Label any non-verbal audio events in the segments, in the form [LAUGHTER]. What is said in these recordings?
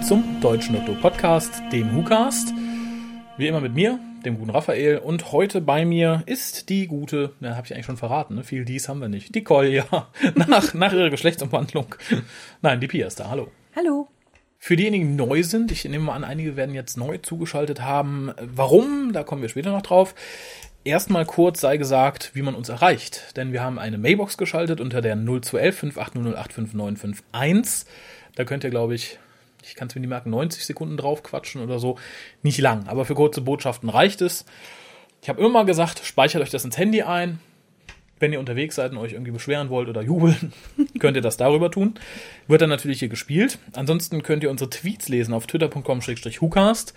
willkommen zum Deutschen Doktor Podcast, dem WhoCast. Wie immer mit mir, dem guten Raphael. Und heute bei mir ist die gute, na, habe ich eigentlich schon verraten, ne? viel dies haben wir nicht. Die Kolja, [LAUGHS] nach, nach ihrer Geschlechtsumwandlung. Nein, die Pia ist da, hallo. Hallo. Für diejenigen, die neu sind, ich nehme mal an, einige werden jetzt neu zugeschaltet haben. Warum? Da kommen wir später noch drauf. Erstmal kurz sei gesagt, wie man uns erreicht. Denn wir haben eine Mailbox geschaltet unter der 0211 580085951. Da könnt ihr, glaube ich, ich kann es mir nicht merken, 90 Sekunden drauf quatschen oder so. Nicht lang, aber für kurze Botschaften reicht es. Ich habe immer gesagt, speichert euch das ins Handy ein. Wenn ihr unterwegs seid und euch irgendwie beschweren wollt oder jubeln, [LAUGHS] könnt ihr das darüber tun. Wird dann natürlich hier gespielt. Ansonsten könnt ihr unsere Tweets lesen auf twitter.com-hucast.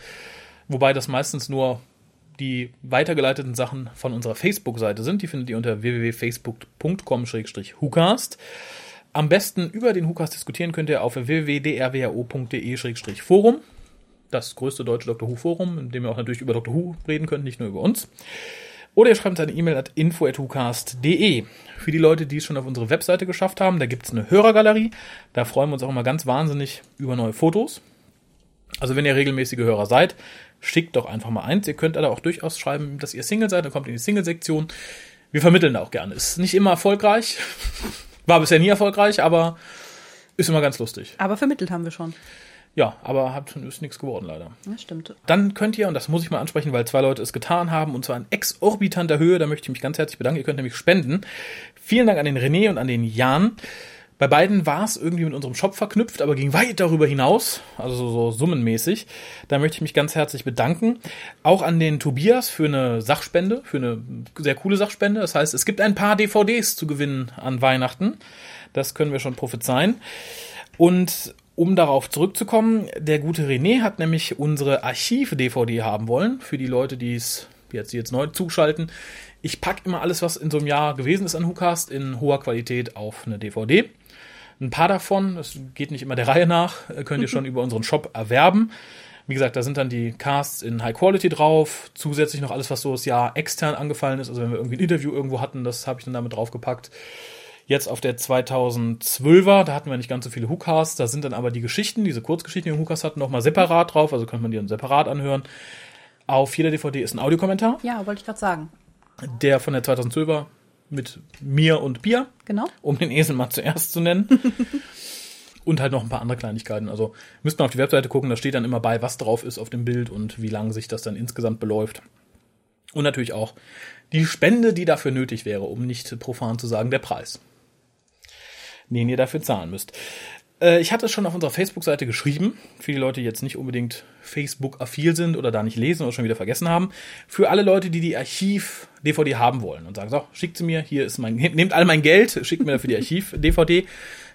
Wobei das meistens nur die weitergeleiteten Sachen von unserer Facebook-Seite sind. Die findet ihr unter www.facebook.com-hucast. Am besten über den Hucast diskutieren könnt ihr auf www.drwo.de-forum. Das größte deutsche Dr. Who Forum, in dem ihr auch natürlich über Dr. Who reden könnt, nicht nur über uns. Oder ihr schreibt eine E-Mail at info.hucast.de. Für die Leute, die es schon auf unsere Webseite geschafft haben, da gibt es eine Hörergalerie. Da freuen wir uns auch immer ganz wahnsinnig über neue Fotos. Also wenn ihr regelmäßige Hörer seid, schickt doch einfach mal eins. Ihr könnt aber auch durchaus schreiben, dass ihr Single seid, dann kommt in die Single-Sektion. Wir vermitteln da auch gerne. Ist nicht immer erfolgreich. War bisher nie erfolgreich, aber ist immer ganz lustig. Aber vermittelt haben wir schon. Ja, aber hat, ist nichts geworden leider. Ja, stimmt. Dann könnt ihr, und das muss ich mal ansprechen, weil zwei Leute es getan haben, und zwar in exorbitanter Höhe, da möchte ich mich ganz herzlich bedanken. Ihr könnt nämlich spenden. Vielen Dank an den René und an den Jan. Bei beiden war es irgendwie mit unserem Shop verknüpft, aber ging weit darüber hinaus, also so, summenmäßig. Da möchte ich mich ganz herzlich bedanken. Auch an den Tobias für eine Sachspende, für eine sehr coole Sachspende. Das heißt, es gibt ein paar DVDs zu gewinnen an Weihnachten. Das können wir schon prophezeien. Und um darauf zurückzukommen, der gute René hat nämlich unsere Archiv-DVD haben wollen, für die Leute, die es jetzt, jetzt neu zuschalten. Ich packe immer alles, was in so einem Jahr gewesen ist an WhoCast, in hoher Qualität auf eine DVD. Ein paar davon, das geht nicht immer der Reihe nach, könnt ihr schon [LAUGHS] über unseren Shop erwerben. Wie gesagt, da sind dann die Casts in High Quality drauf, zusätzlich noch alles, was so das Jahr extern angefallen ist. Also wenn wir irgendwie ein Interview irgendwo hatten, das habe ich dann damit draufgepackt. Jetzt auf der 2012er, da hatten wir nicht ganz so viele Hookcasts, da sind dann aber die Geschichten, diese Kurzgeschichten, die Hookcasts hatten, nochmal separat drauf, also könnte man die dann separat anhören. Auf jeder DVD ist ein Audiokommentar. Ja, wollte ich gerade sagen. Der von der 2012er mit mir und Bier. Genau. Um den Esel mal zuerst zu nennen. [LAUGHS] und halt noch ein paar andere Kleinigkeiten. Also müsst man auf die Webseite gucken, da steht dann immer bei, was drauf ist auf dem Bild und wie lange sich das dann insgesamt beläuft. Und natürlich auch die Spende, die dafür nötig wäre, um nicht profan zu sagen, der Preis, den ihr dafür zahlen müsst. Äh, ich hatte es schon auf unserer Facebook-Seite geschrieben, für die Leute, die jetzt nicht unbedingt Facebook-affil sind oder da nicht lesen oder schon wieder vergessen haben. Für alle Leute, die die Archiv-DVD haben wollen und sagen, so, schickt sie mir, hier ist mein, [LAUGHS] nehmt all mein Geld, schickt mir dafür die Archiv-DVD.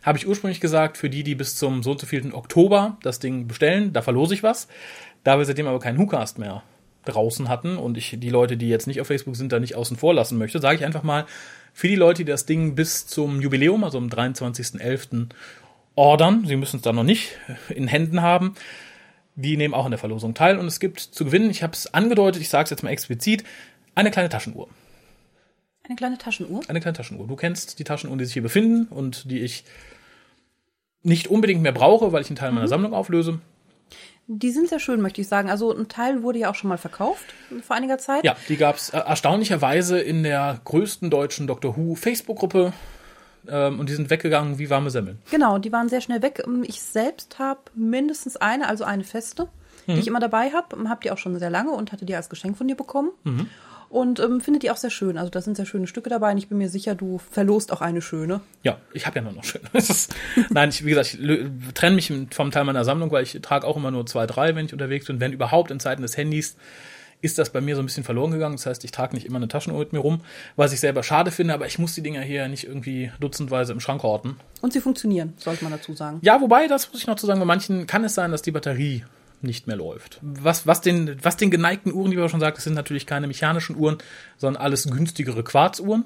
Habe ich ursprünglich gesagt, für die, die bis zum so und so vielen Oktober das Ding bestellen, da verlose ich was. Da wir seitdem aber keinen WhoCast mehr draußen hatten und ich die Leute, die jetzt nicht auf Facebook sind, da nicht außen vor lassen möchte, sage ich einfach mal, für die Leute, die das Ding bis zum Jubiläum, also am 23.11. ordern, sie müssen es dann noch nicht in Händen haben, die nehmen auch an der Verlosung teil und es gibt zu gewinnen, ich habe es angedeutet, ich sage es jetzt mal explizit, eine kleine Taschenuhr. Eine kleine Taschenuhr? Eine kleine Taschenuhr. Du kennst die Taschenuhren, die sich hier befinden und die ich nicht unbedingt mehr brauche, weil ich einen Teil meiner mhm. Sammlung auflöse. Die sind sehr schön, möchte ich sagen. Also ein Teil wurde ja auch schon mal verkauft vor einiger Zeit. Ja, die gab es äh, erstaunlicherweise in der größten deutschen Doctor Who Facebook-Gruppe. Ähm, und die sind weggegangen wie warme Semmeln. Genau, die waren sehr schnell weg. Ähm, ich selbst habe mindestens eine, also eine feste, mhm. die ich immer dabei habe. Habe die auch schon sehr lange und hatte die als Geschenk von dir bekommen. Mhm und ähm, finde die auch sehr schön. Also da sind sehr schöne Stücke dabei und ich bin mir sicher, du verlost auch eine schöne. Ja, ich habe ja nur noch schöne. [LAUGHS] Nein, ich, wie gesagt, ich trenne mich vom Teil meiner Sammlung, weil ich trage auch immer nur zwei, drei, wenn ich unterwegs bin. Wenn überhaupt in Zeiten des Handys ist das bei mir so ein bisschen verloren gegangen. Das heißt, ich trage nicht immer eine Taschenuhr mit mir rum, was ich selber schade finde, aber ich muss die Dinger hier nicht irgendwie dutzendweise im Schrank horten. Und sie funktionieren, sollte man dazu sagen. Ja, wobei, das muss ich noch zu sagen, bei manchen kann es sein, dass die Batterie nicht mehr läuft. Was, was, den, was den geneigten Uhren, wie wir schon sagt, das sind natürlich keine mechanischen Uhren, sondern alles günstigere Quarzuhren.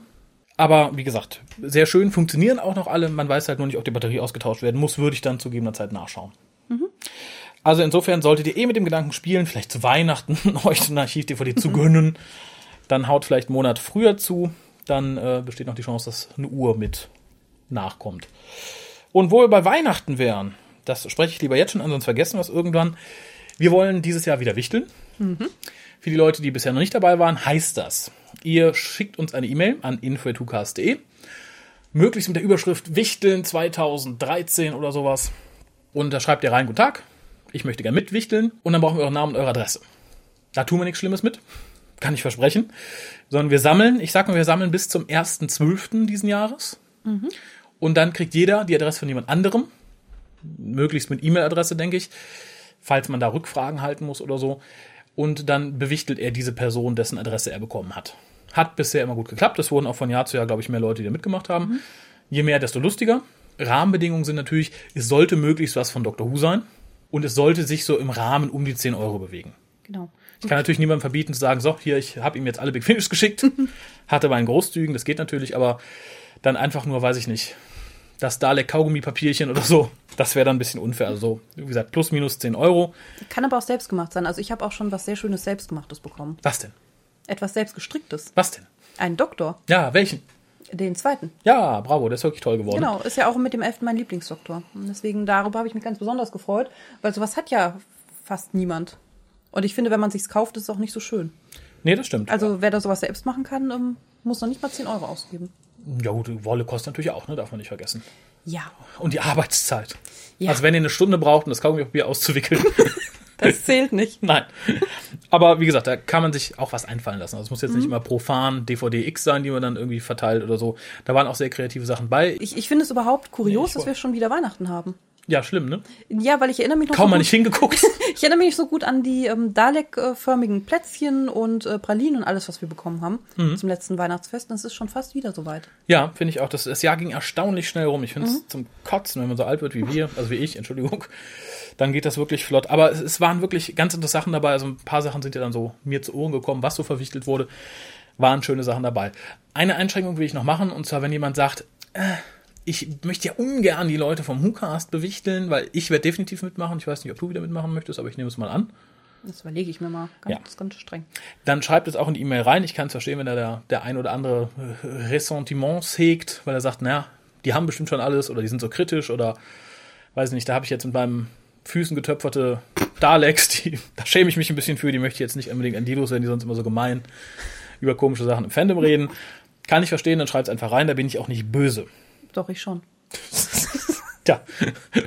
Aber wie gesagt, sehr schön, funktionieren auch noch alle. Man weiß halt nur nicht, ob die Batterie ausgetauscht werden muss, würde ich dann zu gegebener Zeit nachschauen. Mhm. Also insofern solltet ihr eh mit dem Gedanken spielen, vielleicht zu Weihnachten [LAUGHS] euch eine Archiv-DVD zu gönnen. Dann haut vielleicht einen Monat früher zu. Dann äh, besteht noch die Chance, dass eine Uhr mit nachkommt. Und wo wir bei Weihnachten wären, das spreche ich lieber jetzt schon an, sonst vergessen wir es irgendwann. Wir wollen dieses Jahr wieder wichteln. Für die Leute, die bisher noch nicht dabei waren, heißt das, ihr schickt uns eine E-Mail an info.tucast.de, möglichst mit der Überschrift Wichteln 2013 oder sowas. Und da schreibt ihr rein, guten Tag, ich möchte gerne mitwichteln und dann brauchen wir euren Namen und eure Adresse. Da tun wir nichts Schlimmes mit, kann ich versprechen, sondern wir sammeln, ich sag mal, wir sammeln bis zum 1.12. diesen Jahres. Und dann kriegt jeder die Adresse von jemand anderem, möglichst mit E-Mail-Adresse, denke ich, falls man da Rückfragen halten muss oder so. Und dann bewichtelt er diese Person, dessen Adresse er bekommen hat. Hat bisher immer gut geklappt. Es wurden auch von Jahr zu Jahr, glaube ich, mehr Leute, die da mitgemacht haben. Je mehr, desto lustiger. Rahmenbedingungen sind natürlich, es sollte möglichst was von Dr. Who sein. Und es sollte sich so im Rahmen um die 10 Euro bewegen. Genau. Ich kann natürlich niemandem verbieten zu sagen, so, hier, ich habe ihm jetzt alle Big Finish geschickt. [LAUGHS] Hatte aber einen großzügigen, das geht natürlich, aber dann einfach nur, weiß ich nicht, das Dalek Kaugummi-Papierchen oder so. Das wäre dann ein bisschen unfair. Also, wie gesagt, plus minus 10 Euro. Kann aber auch selbst gemacht sein. Also ich habe auch schon was sehr Schönes Selbstgemachtes bekommen. Was denn? Etwas selbstgestricktes. Was denn? Ein Doktor. Ja, welchen? Den zweiten. Ja, bravo, der ist wirklich toll geworden. Genau, ist ja auch mit dem elften mein Lieblingsdoktor. Und deswegen darüber habe ich mich ganz besonders gefreut, weil sowas hat ja fast niemand. Und ich finde, wenn man sich's kauft, ist es auch nicht so schön. Nee, das stimmt. Also wer da sowas selbst machen kann, ähm, muss noch nicht mal 10 Euro ausgeben. ja, gut, die Wolle kostet natürlich auch, ne? Darf man nicht vergessen. Ja. Und die Arbeitszeit. Ja. Also, wenn ihr eine Stunde braucht, um das Kaugummi-Papier auszuwickeln. [LAUGHS] Das zählt nicht. [LAUGHS] Nein. Aber wie gesagt, da kann man sich auch was einfallen lassen. Also es muss jetzt Mhm. nicht immer profan DVD X sein, die man dann irgendwie verteilt oder so. Da waren auch sehr kreative Sachen bei. Ich, ich finde es überhaupt kurios, Nee, dass wir schon wieder Weihnachten haben. Ja, schlimm, ne? Ja, weil ich erinnere mich noch Kaum so mal gut, nicht hingeguckt. [LAUGHS] ich erinnere mich so gut an die ähm, Dalek-förmigen Plätzchen und äh, Pralinen und alles, was wir bekommen haben Mhm. zum letzten Weihnachtsfest. Und es ist schon fast wieder soweit. ja, finde ich auch. Das, das Jahr ging erstaunlich schnell rum. Ich finde Mhm. es zum Kotzen, wenn man so alt wird wie wir, also wie ich, Entschuldigung. [LAUGHS] Dann geht das wirklich flott. Aber es, es waren wirklich ganz interessante Sachen dabei. Also ein paar Sachen sind ja dann so mir zu Ohren gekommen, was so verwichtelt wurde. Waren schöne Sachen dabei. Eine Einschränkung will ich noch machen. Und zwar, wenn jemand sagt, äh, ich möchte ja ungern die Leute vom WhoCast bewichteln, weil ich werde definitiv mitmachen. Ich weiß nicht, ob du wieder mitmachen möchtest, aber ich nehme es mal an. Das überlege ich mir mal. Ganz, Ja. ganz streng. Dann schreibt es auch in die E-Mail rein. Ich kann es verstehen, wenn da der, der ein oder andere Ressentiments hegt, weil er sagt, naja, die haben bestimmt schon alles oder die sind so kritisch oder weiß ich nicht, da habe ich jetzt mit meinem Füßen getöpferte Daleks, die, [LAUGHS] da schäme ich mich ein bisschen für, die möchte ich jetzt nicht unbedingt an die loswerden, die sonst immer so gemein über komische Sachen im Fandom reden. Kann ich verstehen, dann schreibt es einfach rein, da bin ich auch nicht böse. Doch, ich schon. [LAUGHS] Tja,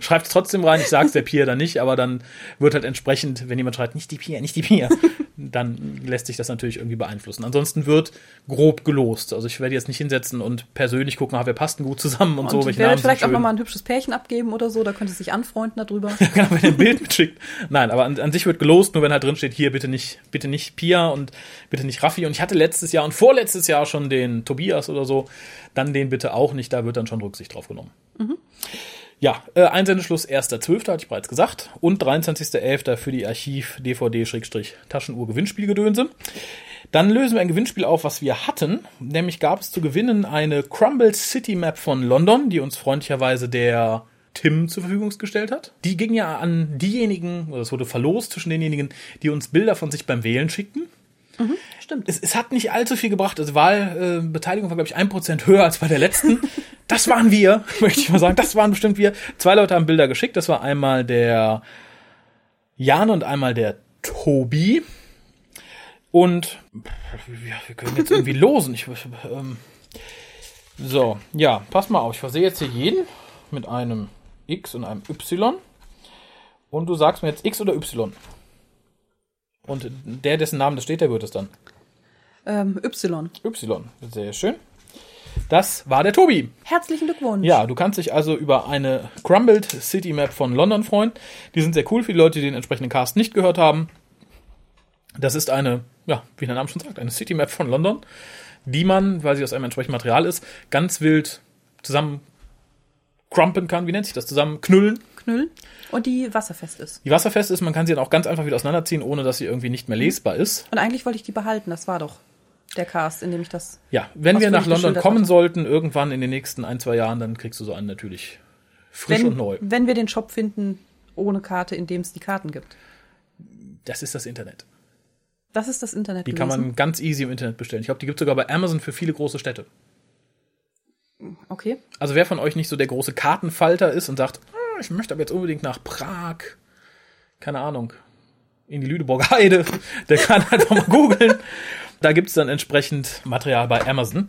schreibt es trotzdem rein, ich sag's der Pia dann nicht, aber dann wird halt entsprechend, wenn jemand schreibt, nicht die Pia, nicht die Pia, dann lässt sich das natürlich irgendwie beeinflussen. Ansonsten wird grob gelost. Also ich werde jetzt nicht hinsetzen und persönlich gucken, ah, wir passen gut zusammen und, Und so, ich werde vielleicht auch nochmal ein hübsches Pärchen abgeben oder so. Da könnte sich anfreunden darüber. [LAUGHS] genau, wenn er ein Bild mitschickt. Nein, aber an, an sich wird gelost, nur wenn halt drin steht, hier bitte nicht, bitte nicht Pia und bitte nicht Raffi. Und ich hatte letztes Jahr und vorletztes Jahr schon den Tobias oder so, dann den bitte auch nicht, da wird dann schon Rücksicht drauf genommen. Ja, äh, Einsendeschluss 1.12. hatte ich bereits gesagt und 23.11. für die Archiv-DVD-Taschenuhr-Gewinnspielgedönse. Dann lösen wir ein Gewinnspiel auf, was wir hatten. Nämlich gab es zu gewinnen eine Crumble City Map von London, die uns freundlicherweise der Tim zur Verfügung gestellt hat. Die ging ja an diejenigen, oder es wurde verlost zwischen denjenigen, die uns Bilder von sich beim Wählen schickten. Stimmt. Es, es hat nicht allzu viel gebracht. Also Wahlbeteiligung äh, Beteiligung war, glaube ich, ein Prozent höher als bei der letzten. [LAUGHS] Das waren wir, [LAUGHS] möchte ich mal sagen. Das waren bestimmt wir. Zwei Leute haben Bilder geschickt. Das war einmal der Jan und einmal der Tobi. Und ja, wir können jetzt irgendwie losen. Ich, ähm, so, ja, pass mal auf. Ich versehe jetzt hier jeden mit einem X und einem Y. Und du sagst mir jetzt X oder Y. Und der, dessen Namen das steht, der wird es dann. Ähm, y. Y. Sehr schön. Das war der Tobi. Herzlichen Glückwunsch. Ja, du kannst dich also über eine Crumbled City Map von London freuen. Die sind sehr cool für die Leute, die den entsprechenden Cast nicht gehört haben. Das ist eine, ja, wie der Name schon sagt, eine City Map von London, die man, weil sie aus einem entsprechenden Material ist, ganz wild zusammen crumpen kann. Wie nennt sich das? Zusammen knüllen. Knüll. Und die wasserfest ist. Die wasserfest ist, man kann sie dann auch ganz einfach wieder auseinanderziehen, ohne dass sie irgendwie nicht mehr lesbar ist. Und eigentlich wollte ich die behalten. Das war doch der Cast, in dem ich das. Ja, wenn wir nach London kommen hatte. sollten, irgendwann in den nächsten ein, zwei Jahren, dann kriegst du so einen natürlich frisch wenn, und neu. wenn wir den Shop finden ohne Karte, in dem es die Karten gibt. Das ist das Internet. Das ist das Internet Die kann gewesen. man ganz easy im Internet bestellen. Ich glaube, die gibt es sogar bei Amazon für viele große Städte. Okay. Also wer von euch nicht so der große Kartenfalter ist und sagt, ich möchte aber jetzt unbedingt nach Prag, keine Ahnung, in die Lüneburger Heide, der kann [LAUGHS] einfach mal googeln. Da gibt's dann entsprechend Material bei Amazon.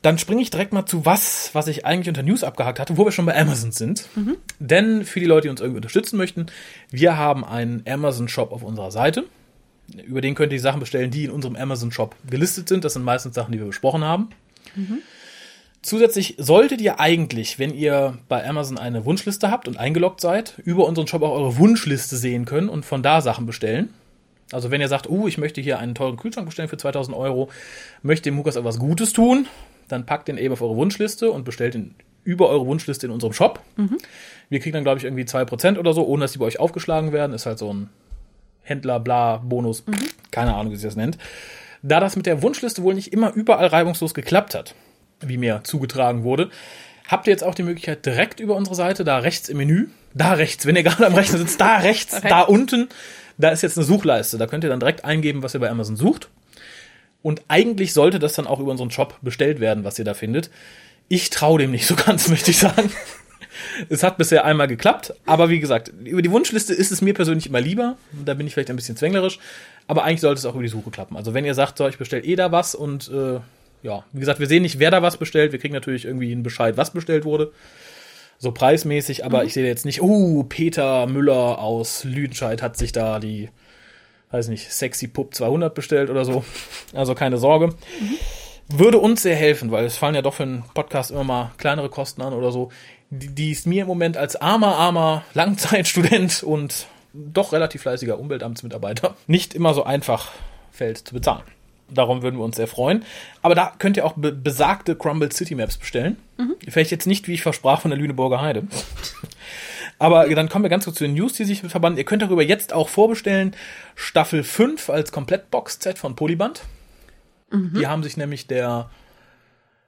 Dann springe ich direkt mal zu was, was ich eigentlich unter News abgehakt hatte, wo wir schon bei Amazon sind. Denn für die Leute, die uns irgendwie unterstützen möchten, wir haben einen Amazon-Shop auf unserer Seite. Über den könnt ihr die Sachen bestellen, die in unserem Amazon-Shop gelistet sind. Das sind meistens Sachen, die wir besprochen haben. Zusätzlich solltet ihr eigentlich, wenn ihr bei Amazon eine Wunschliste habt und eingeloggt seid, über unseren Shop auch eure Wunschliste sehen können und von da Sachen bestellen. Also wenn ihr sagt, oh, ich möchte hier einen teuren Kühlschrank bestellen für 2000 Euro, möchte dem Hukas etwas Gutes tun, dann packt den eben auf eure Wunschliste und bestellt ihn über eure Wunschliste in unserem Shop. Wir kriegen dann, glaube ich, irgendwie 2% oder so, ohne dass die bei euch aufgeschlagen werden. Ist halt so ein Händler, bla, Bonus, pff, keine Ahnung, wie sie das nennt. Da das mit der Wunschliste wohl nicht immer überall reibungslos geklappt hat, wie mir zugetragen wurde, habt ihr jetzt auch die Möglichkeit, direkt über unsere Seite, da rechts im Menü, da rechts, wenn ihr gerade am Rechner sitzt, da rechts, da unten, da ist jetzt eine Suchleiste. Da könnt ihr dann direkt eingeben, was ihr bei Amazon sucht. Und eigentlich sollte das dann auch über unseren Shop bestellt werden, was ihr da findet. Ich traue dem nicht so ganz, [LAUGHS] möchte ich sagen. Es hat bisher einmal geklappt, aber wie gesagt, über die Wunschliste ist es mir persönlich immer lieber. Da bin ich vielleicht ein bisschen zwänglerisch, aber eigentlich sollte es auch über die Suche klappen. Also wenn ihr sagt, so, ich bestelle eh da was und äh, ja, wie gesagt, wir sehen nicht, wer da was bestellt. Wir kriegen natürlich irgendwie einen Bescheid, was bestellt wurde. So preismäßig, aber ich sehe jetzt nicht, oh, Peter Müller aus Lüdenscheid hat sich da die, weiß nicht, Sexy Pup 200 bestellt oder so. Also keine Sorge. Würde uns sehr helfen, weil es fallen ja doch für einen Podcast immer mal kleinere Kosten an oder so, die, die es mir im Moment als armer, armer Langzeitstudent und doch relativ fleißiger Umweltamtsmitarbeiter nicht immer so einfach fällt zu bezahlen. Darum würden wir uns sehr freuen. Aber da könnt ihr auch be besagte Crumble City Maps bestellen. Vielleicht jetzt nicht, wie ich versprach, von der Lüneburger Heide. [LAUGHS] Aber dann kommen wir ganz kurz zu den News, die sich verbanden. Ihr könnt darüber jetzt auch vorbestellen. Staffel 5 als Komplettbox-Set von Polyband. Die haben sich nämlich der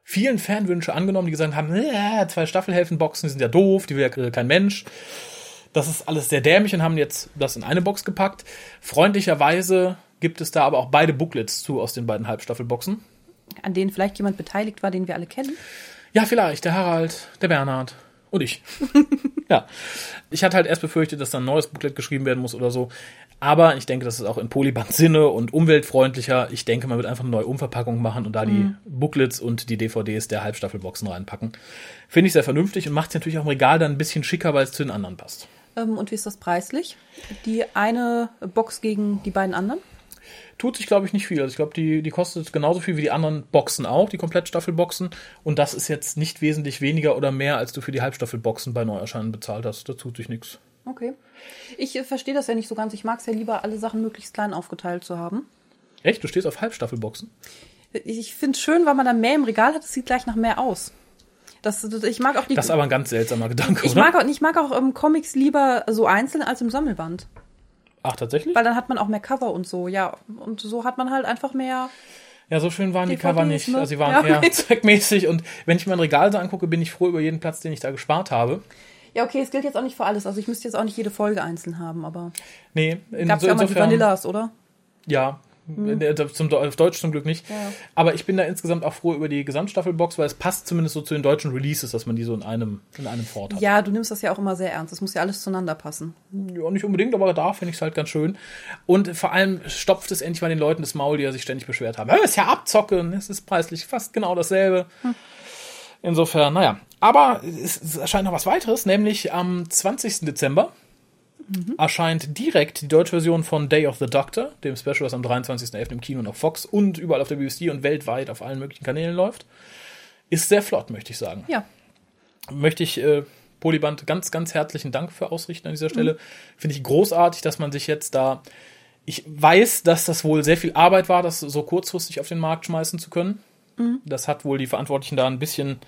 vielen Fanwünsche angenommen, die gesagt haben, äh, zwei Staffelhelfenboxen, die sind ja doof, die will ja kein Mensch. Das ist alles sehr dämlich und haben jetzt das in eine Box gepackt. Freundlicherweise gibt es da aber auch beide Booklets zu aus den beiden Halbstaffelboxen. An denen vielleicht jemand beteiligt war, den wir alle kennen. Ja, vielleicht, der Harald, der Bernhard und ich. [LAUGHS] ja. Ich hatte halt erst befürchtet, dass da ein neues Booklet geschrieben werden muss oder so. Aber ich denke, das ist auch in Polyband Sinne und umweltfreundlicher. Ich denke, man wird einfach eine neue Umverpackung machen und da die Booklets und die DVDs der Halbstaffelboxen reinpacken. Finde ich sehr vernünftig und macht es natürlich auch im Regal dann ein bisschen schicker, weil es zu den anderen passt. Ähm, und wie ist das preislich? Die eine Box gegen die beiden anderen? Tut sich, glaube ich, nicht viel. Also ich glaube, die, die kostet genauso viel wie die anderen Boxen auch, die Komplettstaffelboxen. Und das ist jetzt nicht wesentlich weniger oder mehr, als du für die Halbstaffelboxen bei Neuerscheinen bezahlt hast. Da tut sich nichts. Okay. Ich äh, verstehe das ja nicht so ganz. Ich mag es ja lieber, alle Sachen möglichst klein aufgeteilt zu haben. Echt? Du stehst auf Halbstaffelboxen? Ich finde es schön, weil man dann mehr im Regal hat. Es sieht gleich nach mehr aus. Das, das- ich mag auch die. Das ist aber ein ganz seltsamer Gedanke, ich oder? mag auch, ich mag auch ähm, Comics lieber so einzeln als im Sammelband. Ach, tatsächlich? Weil dann hat man auch mehr Cover und so, ja. Und so hat man halt einfach mehr. Ja, so schön waren die Cover nicht. ne? Also sie waren Ja. eher [LAUGHS] zweckmäßig. Und wenn ich mein Regal so angucke, bin ich froh über jeden Platz, den ich da gespart habe. Ja, okay, es gilt jetzt auch nicht für alles. Also ich müsste jetzt auch nicht jede Folge einzeln haben, aber Nee, in, gab es so, ja mal die insofern, Vanillas, oder? Ja, äh, zum, auf Deutsch zum Glück nicht. Ja. Aber ich bin da insgesamt auch froh über die Gesamtstaffelbox, weil es passt zumindest so zu den deutschen Releases, dass man die so in einem, in einem Fort hat. Ja, du nimmst das ja auch immer sehr ernst. Es muss ja alles zueinander passen. Ja, nicht unbedingt, aber da finde ich es halt ganz schön. Und vor allem stopft es endlich mal den Leuten das Maul, die ja sich ständig beschwert haben. Es ist ja abzocken, es ist preislich fast genau dasselbe. Insofern, naja. Aber es, es erscheint noch was weiteres, nämlich am 20. Dezember erscheint direkt die deutsche Version von Day of the Doctor, dem Special, was am 23.11. im Kino und auf Fox und überall auf der BBC und weltweit auf allen möglichen Kanälen läuft. Ist sehr flott, möchte ich sagen Ja. möchte ich äh, Polyband ganz, ganz herzlichen Dank für ausrichten an dieser Stelle. Finde ich großartig, dass man sich jetzt da. Ich weiß, dass das wohl sehr viel Arbeit war, das so kurzfristig auf den Markt schmeißen zu können. Das hat wohl die Verantwortlichen da ein bisschen,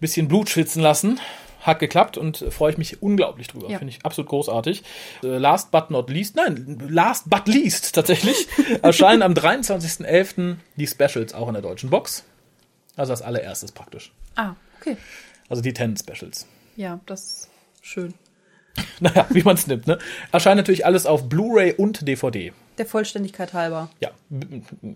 bisschen Blut schwitzen lassen. Hat geklappt und freue ich mich unglaublich drüber. Ja. Finde ich absolut großartig. Äh, last but not least, nein, last but least tatsächlich, [LAUGHS] erscheinen am 23.11. die Specials auch in der deutschen Box. Also das allererstes praktisch. Ah, okay. Also die 10 Specials. Ja, das ist schön. [LAUGHS] Naja, wie man es nimmt, ne? Erscheint natürlich alles auf Blu-ray und DVD. Der Vollständigkeit halber. Ja.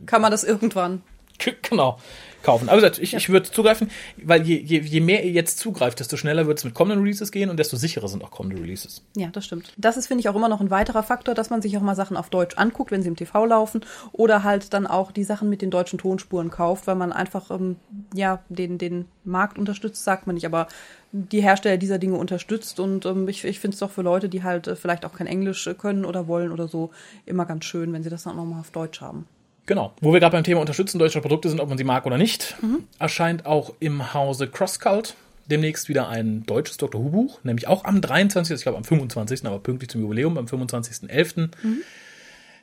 Kann man das irgendwann? [LAUGHS] Genau. Kaufen. Aber ich, ich würde zugreifen, weil je, je, je mehr ihr jetzt zugreift, desto schneller wird es mit kommenden Releases gehen und desto sicherer sind auch kommende Releases. Ja, das stimmt. Das ist, finde ich, auch immer noch ein weiterer Faktor, dass man sich auch mal Sachen auf Deutsch anguckt, wenn sie im TV laufen oder halt dann auch die Sachen mit den deutschen Tonspuren kauft, weil man einfach ähm, ja den, den Markt unterstützt, sagt man nicht, aber die Hersteller dieser Dinge unterstützt und ähm, ich, ich finde es doch für Leute, die halt äh, vielleicht auch kein Englisch äh, können oder wollen oder so, immer ganz schön, wenn sie das dann auch nochmal auf Deutsch haben. Genau. Wo wir gerade beim Thema Unterstützen deutscher Produkte sind, ob man sie mag oder nicht, mhm. erscheint auch im Hause CrossCult demnächst wieder ein deutsches Dr. Who Buch, nämlich auch am 23., ich glaube am 25., aber pünktlich zum Jubiläum, am 25.11. Mhm.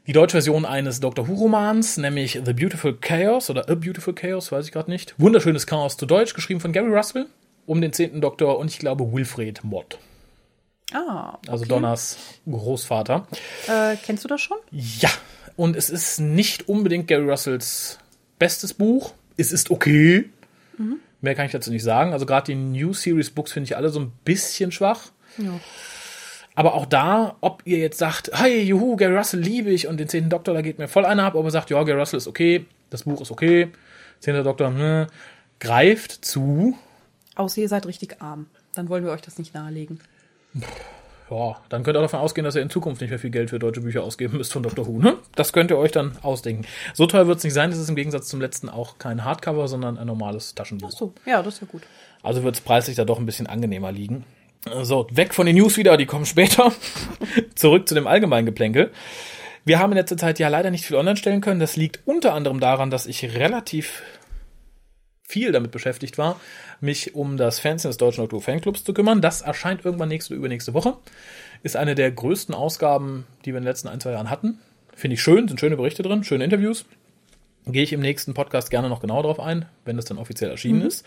Die deutsche Version eines Dr. Who Romans, nämlich The Beautiful Chaos oder A Beautiful Chaos, weiß ich gerade nicht. Wunderschönes Chaos zu Deutsch, geschrieben von Gary Russell um den 10. Doktor und ich glaube Wilfred Mott. Ah. Okay. Also Donners Großvater. Äh, kennst du das schon? Ja, und es ist nicht unbedingt Gary Russells bestes Buch. Es ist okay. Mhm. Mehr kann ich dazu nicht sagen. Also gerade die New Series Books finde ich alle so ein bisschen schwach. Ja. Aber auch da, ob ihr jetzt sagt, hey, juhu, Gary Russell liebe ich und den zehnten Doktor, da geht mir voll einer ab, ob ihr sagt, ja, Gary Russell ist okay, das Buch ist okay, zehnter Doktor, ne, greift zu. Außer ihr seid richtig arm. Dann wollen wir euch das nicht nahelegen [LAUGHS] ja, dann könnt ihr davon ausgehen, dass ihr in Zukunft nicht mehr viel Geld für deutsche Bücher ausgeben müsst von Dr. Who. Ne? Das könnt ihr euch dann ausdenken. So teuer wird es nicht sein. Es ist im Gegensatz zum letzten auch kein Hardcover, sondern ein normales Taschenbuch. Ach so, ja, das ist ja gut. Also wird es preislich da doch ein bisschen angenehmer liegen. So, weg von den News wieder, die kommen später. [LAUGHS] Zurück zu dem allgemeinen Geplänkel. Wir haben in letzter Zeit ja leider nicht viel online stellen können. Das liegt unter anderem daran, dass ich relativ viel damit beschäftigt war, mich um das Fernsehen des Deutschen Oktober Fanclubs zu kümmern. Das erscheint irgendwann nächste oder übernächste Woche. Ist eine der größten Ausgaben, die wir in den letzten ein, zwei Jahren hatten. Finde ich schön, sind schöne Berichte drin, schöne Interviews. Gehe ich im nächsten Podcast gerne noch genauer drauf ein, wenn das dann offiziell erschienen mhm. ist.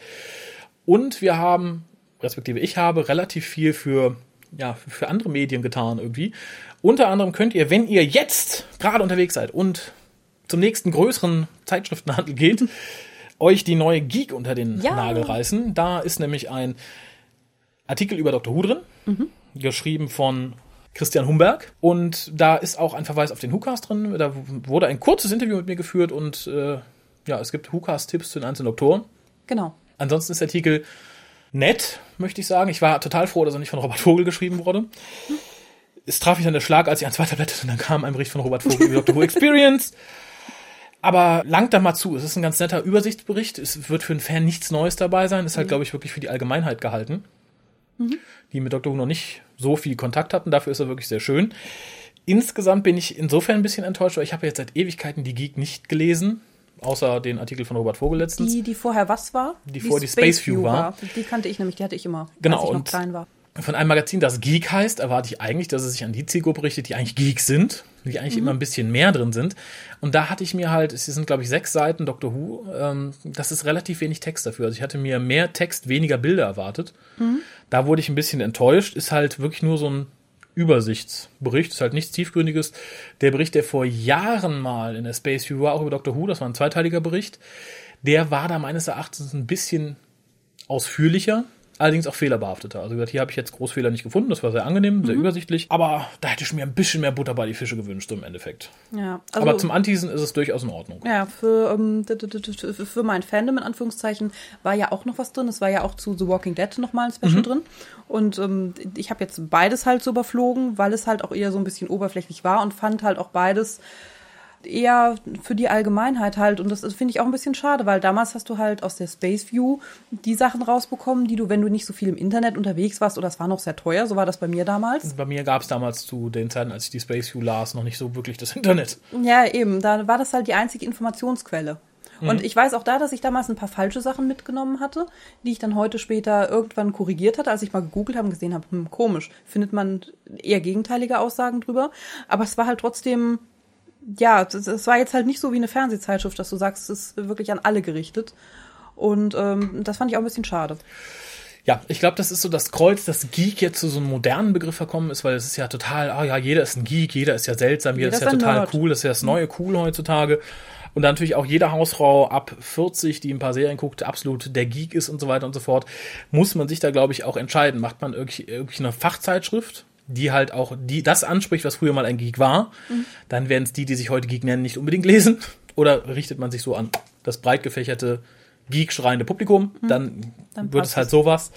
Und wir haben, respektive ich habe, relativ viel für ja, für andere Medien getan irgendwie. Unter anderem könnt ihr, wenn ihr jetzt gerade unterwegs seid und zum nächsten größeren Zeitschriftenhandel geht, [LAUGHS] euch die neue Geek unter den ja. Nagel reißen. Da ist nämlich ein Artikel über Dr. Who drin, mhm. geschrieben von Christian Humberg. Und da ist auch ein Verweis auf den WhoCast drin. Da wurde ein kurzes Interview mit mir geführt und äh, ja, es gibt WhoCast-Tipps zu den einzelnen Doktoren. Genau. Ansonsten ist der Artikel nett, möchte ich sagen. Ich war total froh, dass er nicht von Robert Vogel geschrieben wurde. Es traf mich dann der Schlag, als ich ein zweiter blätterte und dann kam ein Bericht von Robert Vogel über Dr. Who Experience. Aber langt da mal zu. Es ist ein ganz netter Übersichtsbericht. Es wird für einen Fan nichts Neues dabei sein. Ist halt, mhm. glaube ich, wirklich für die Allgemeinheit gehalten, mhm. die mit Dr. Who noch nicht so viel Kontakt hatten. Dafür ist er wirklich sehr schön. Insgesamt bin ich insofern ein bisschen enttäuscht, weil ich habe jetzt seit Ewigkeiten die Geek nicht gelesen. Außer den Artikel von Robert Vogel letztens. Die, die vorher was war? Die, die vorher die Space View war. war. Die kannte ich nämlich, die hatte ich immer, genau, als ich noch klein war von einem Magazin, das Geek heißt, erwarte ich eigentlich, dass es sich an die Zielgruppe richtet, die eigentlich Geeks sind, die eigentlich mhm. immer ein bisschen mehr drin sind. Und da hatte ich mir halt, es sind glaube ich sechs Seiten Doctor Who, ähm, das ist relativ wenig Text dafür. Also ich hatte mir mehr Text, weniger Bilder erwartet. Mhm. Da wurde ich ein bisschen enttäuscht. Ist halt wirklich nur so ein Übersichtsbericht, ist halt nichts Tiefgründiges. Der Bericht, der vor Jahren mal in der Space View war, auch über Doctor Who, das war ein zweiteiliger Bericht, der war da meines Erachtens ein bisschen ausführlicher allerdings auch fehlerbehafteter. Also hier habe ich jetzt Großfehler nicht gefunden, das war sehr angenehm, sehr mhm. übersichtlich, aber da hätte ich mir ein bisschen mehr Butter bei die Fische gewünscht so im Endeffekt. Ja, also, aber zum Anteasen ist es durchaus in Ordnung. Ja, für, ähm, für mein Fandom in Anführungszeichen war ja auch noch was drin. Es war ja auch zu The Walking Dead nochmal ein Special mhm. drin. Und ähm, ich habe jetzt beides halt so überflogen, weil es halt auch eher so ein bisschen oberflächlich war und fand halt auch beides eher für die Allgemeinheit halt. Und das, finde ich auch ein bisschen schade, weil damals hast du halt aus der Space View die Sachen rausbekommen, die du, wenn du nicht so viel im Internet unterwegs warst, oder es war noch sehr teuer, so war das bei mir damals. Bei mir gab es damals zu den Zeiten, als ich die Space View las, noch nicht so wirklich das [LAUGHS] Internet. Ja, eben. Da war das halt die einzige Informationsquelle. Mhm. Und ich weiß auch da, dass ich damals ein paar falsche Sachen mitgenommen hatte, die ich dann heute später irgendwann korrigiert hatte, als ich mal gegoogelt habe und gesehen habe, hm, komisch, findet man eher gegenteilige Aussagen drüber. Aber es war halt trotzdem ja, es war jetzt halt nicht so wie eine Fernsehzeitschrift, dass du sagst, es ist wirklich an alle gerichtet. Und ähm, das fand ich auch ein bisschen schade. Ja, ich glaube, das ist so das Kreuz, dass Geek jetzt zu so einem modernen Begriff verkommen ist, weil es ist ja total, ah ja, jeder ist ein Geek, jeder ist ja seltsam, jeder, jeder ist ja total Nerd. cool, das ist ja das neue Cool heutzutage. Und dann natürlich auch jede Hausfrau ab 40, die ein paar Serien guckt, absolut der Geek ist und so weiter und so fort, muss man sich da, glaube ich, auch entscheiden. Macht man irgendwie, irgendwie eine Fachzeitschrift, die halt auch die das anspricht, was früher mal ein Geek war, mhm. dann werden es die, die sich heute Geek nennen, nicht unbedingt lesen. [LAUGHS] Oder richtet man sich so an das breit gefächerte, geek-schreiende Publikum, dann, Dann wird es halt sowas.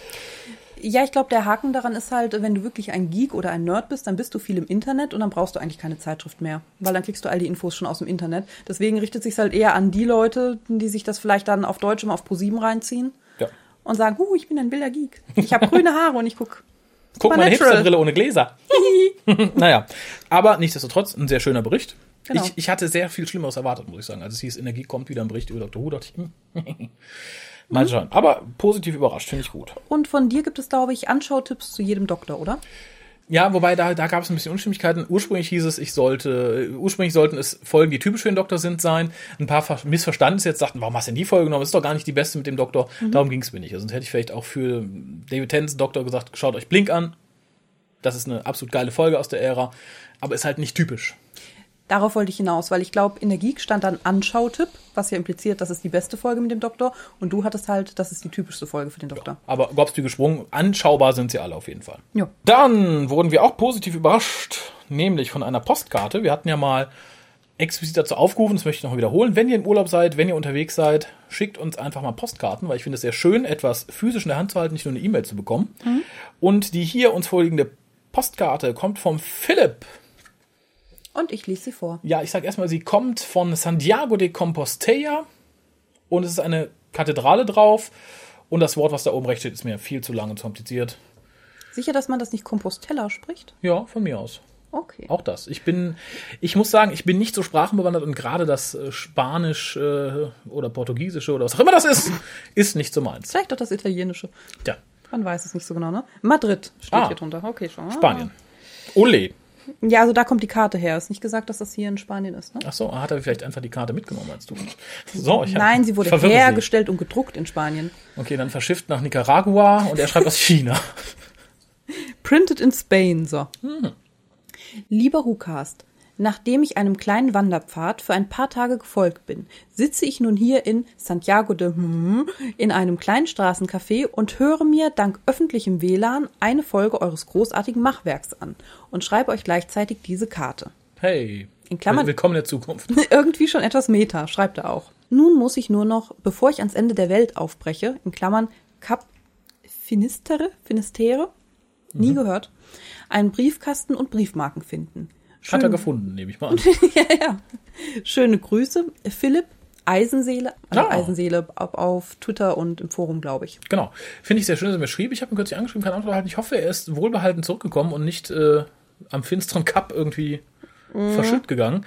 Ja, ich glaube, der Haken daran ist halt, wenn du wirklich ein Geek oder ein Nerd bist, dann bist du viel im Internet und dann brauchst du eigentlich keine Zeitschrift mehr, weil dann kriegst du all die Infos schon aus dem Internet. Deswegen richtet sich halt eher an die Leute, die sich das vielleicht dann auf Deutsch immer auf ProSieben reinziehen Ja. und sagen, huh, ich bin ein wilder Geek. Ich habe grüne Haare und ich guck. Guck mal, eine. Hipsterbrille ohne Gläser. [LAUGHS] naja, aber nichtsdestotrotz ein sehr schöner Bericht. Genau. Ich, ich hatte sehr viel Schlimmeres erwartet, muss ich sagen. Als es hieß, Energie kommt wieder ein Bericht über Dr. Who, dachte ich, hm, [LAUGHS] mal Mhm. schauen. Aber positiv überrascht, finde ich gut. Und von dir gibt es, glaube ich, Anschautipps zu jedem Doktor, oder? Ja, wobei da, da gab es ein bisschen Unstimmigkeiten. Ursprünglich hieß es, ich sollte, ursprünglich sollten es Folgen, die typisch für den Doktor sind, sein. Ein paar Ver- missverstanden jetzt, sagten, warum hast du denn die Folge genommen? Das ist doch gar nicht die beste mit dem Doktor. Darum ging es mir nicht. Also sonst hätte ich vielleicht auch für David Tennants Doktor gesagt, schaut euch Blink an. Das ist eine absolut geile Folge aus der Ära, aber ist halt nicht typisch. Darauf wollte ich hinaus, weil ich glaube, in der Geek stand dann Anschautipp, was ja impliziert, das ist die beste Folge mit dem Doktor. Und du hattest halt, das ist die typischste Folge für den Doktor. Aber Gobs wie gesprungen, anschaubar sind sie alle auf jeden Fall. Ja. Dann wurden wir auch positiv überrascht, nämlich von einer Postkarte. Wir hatten ja mal explizit dazu aufgerufen, das möchte ich noch wiederholen. Wenn ihr im Urlaub seid, wenn ihr unterwegs seid, schickt uns einfach mal Postkarten, weil ich finde es sehr schön, etwas physisch in der Hand zu halten, nicht nur eine E-Mail zu bekommen. Und die hier uns vorliegende Postkarte kommt vom Philipp. Und ich lese sie vor. Ja, ich sag erstmal, sie kommt von Santiago de Compostela und es ist eine Kathedrale drauf. Und das Wort, was da oben rechts steht, ist mir viel zu lang und zu kompliziert. Sicher, dass man das nicht Compostella spricht? Ja, von mir aus. Okay. Auch das. Ich bin, ich muss sagen, ich bin nicht so sprachenbewandert und gerade das äh, Spanisch äh, oder Portugiesische oder was auch immer das ist, ist nicht so meins. Vielleicht auch das Italienische. Ja, Man weiß es nicht so genau, ne? Madrid steht Ah. hier drunter. Okay, schon. Spanien. Ole. Ja, also da kommt die Karte her. Ist nicht gesagt, dass das hier in Spanien ist, ne? Ach so, hat er vielleicht einfach die Karte mitgenommen als du. So, ich Nein, sie wurde hergestellt und gedruckt in Spanien. Sie. Okay, dann verschifft nach Nicaragua und er schreibt aus China. Printed in Spain, so. Hm. Lieber Hukast, nachdem ich einem kleinen Wanderpfad für ein paar Tage gefolgt bin, sitze ich nun hier in Santiago de Hm in einem kleinen Straßencafé und höre mir dank öffentlichem WLAN eine Folge eures großartigen Machwerks an und schreibe euch gleichzeitig diese Karte. Hey. In Klammern- Willkommen in der Zukunft. [LAUGHS] Irgendwie schon etwas Meta, schreibt er auch. Nun muss ich nur noch, bevor ich ans Ende der Welt aufbreche, in Klammern Cap Finistere, Finistere, nie gehört, einen Briefkasten und Briefmarken finden. Hat er Schön- gefunden, nehme ich mal an. [LAUGHS] ja, ja. Schöne Grüße, Philipp Eisenseele, also Ah. Eisenseele auf, auf Twitter und im Forum, glaube ich. Genau. Finde ich sehr schön, dass er mir schrieb. Ich habe ihn kürzlich angeschrieben, keine Antwort erhalten. Ich hoffe, er ist wohlbehalten zurückgekommen und nicht äh, am finsteren Cup irgendwie verschütt gegangen.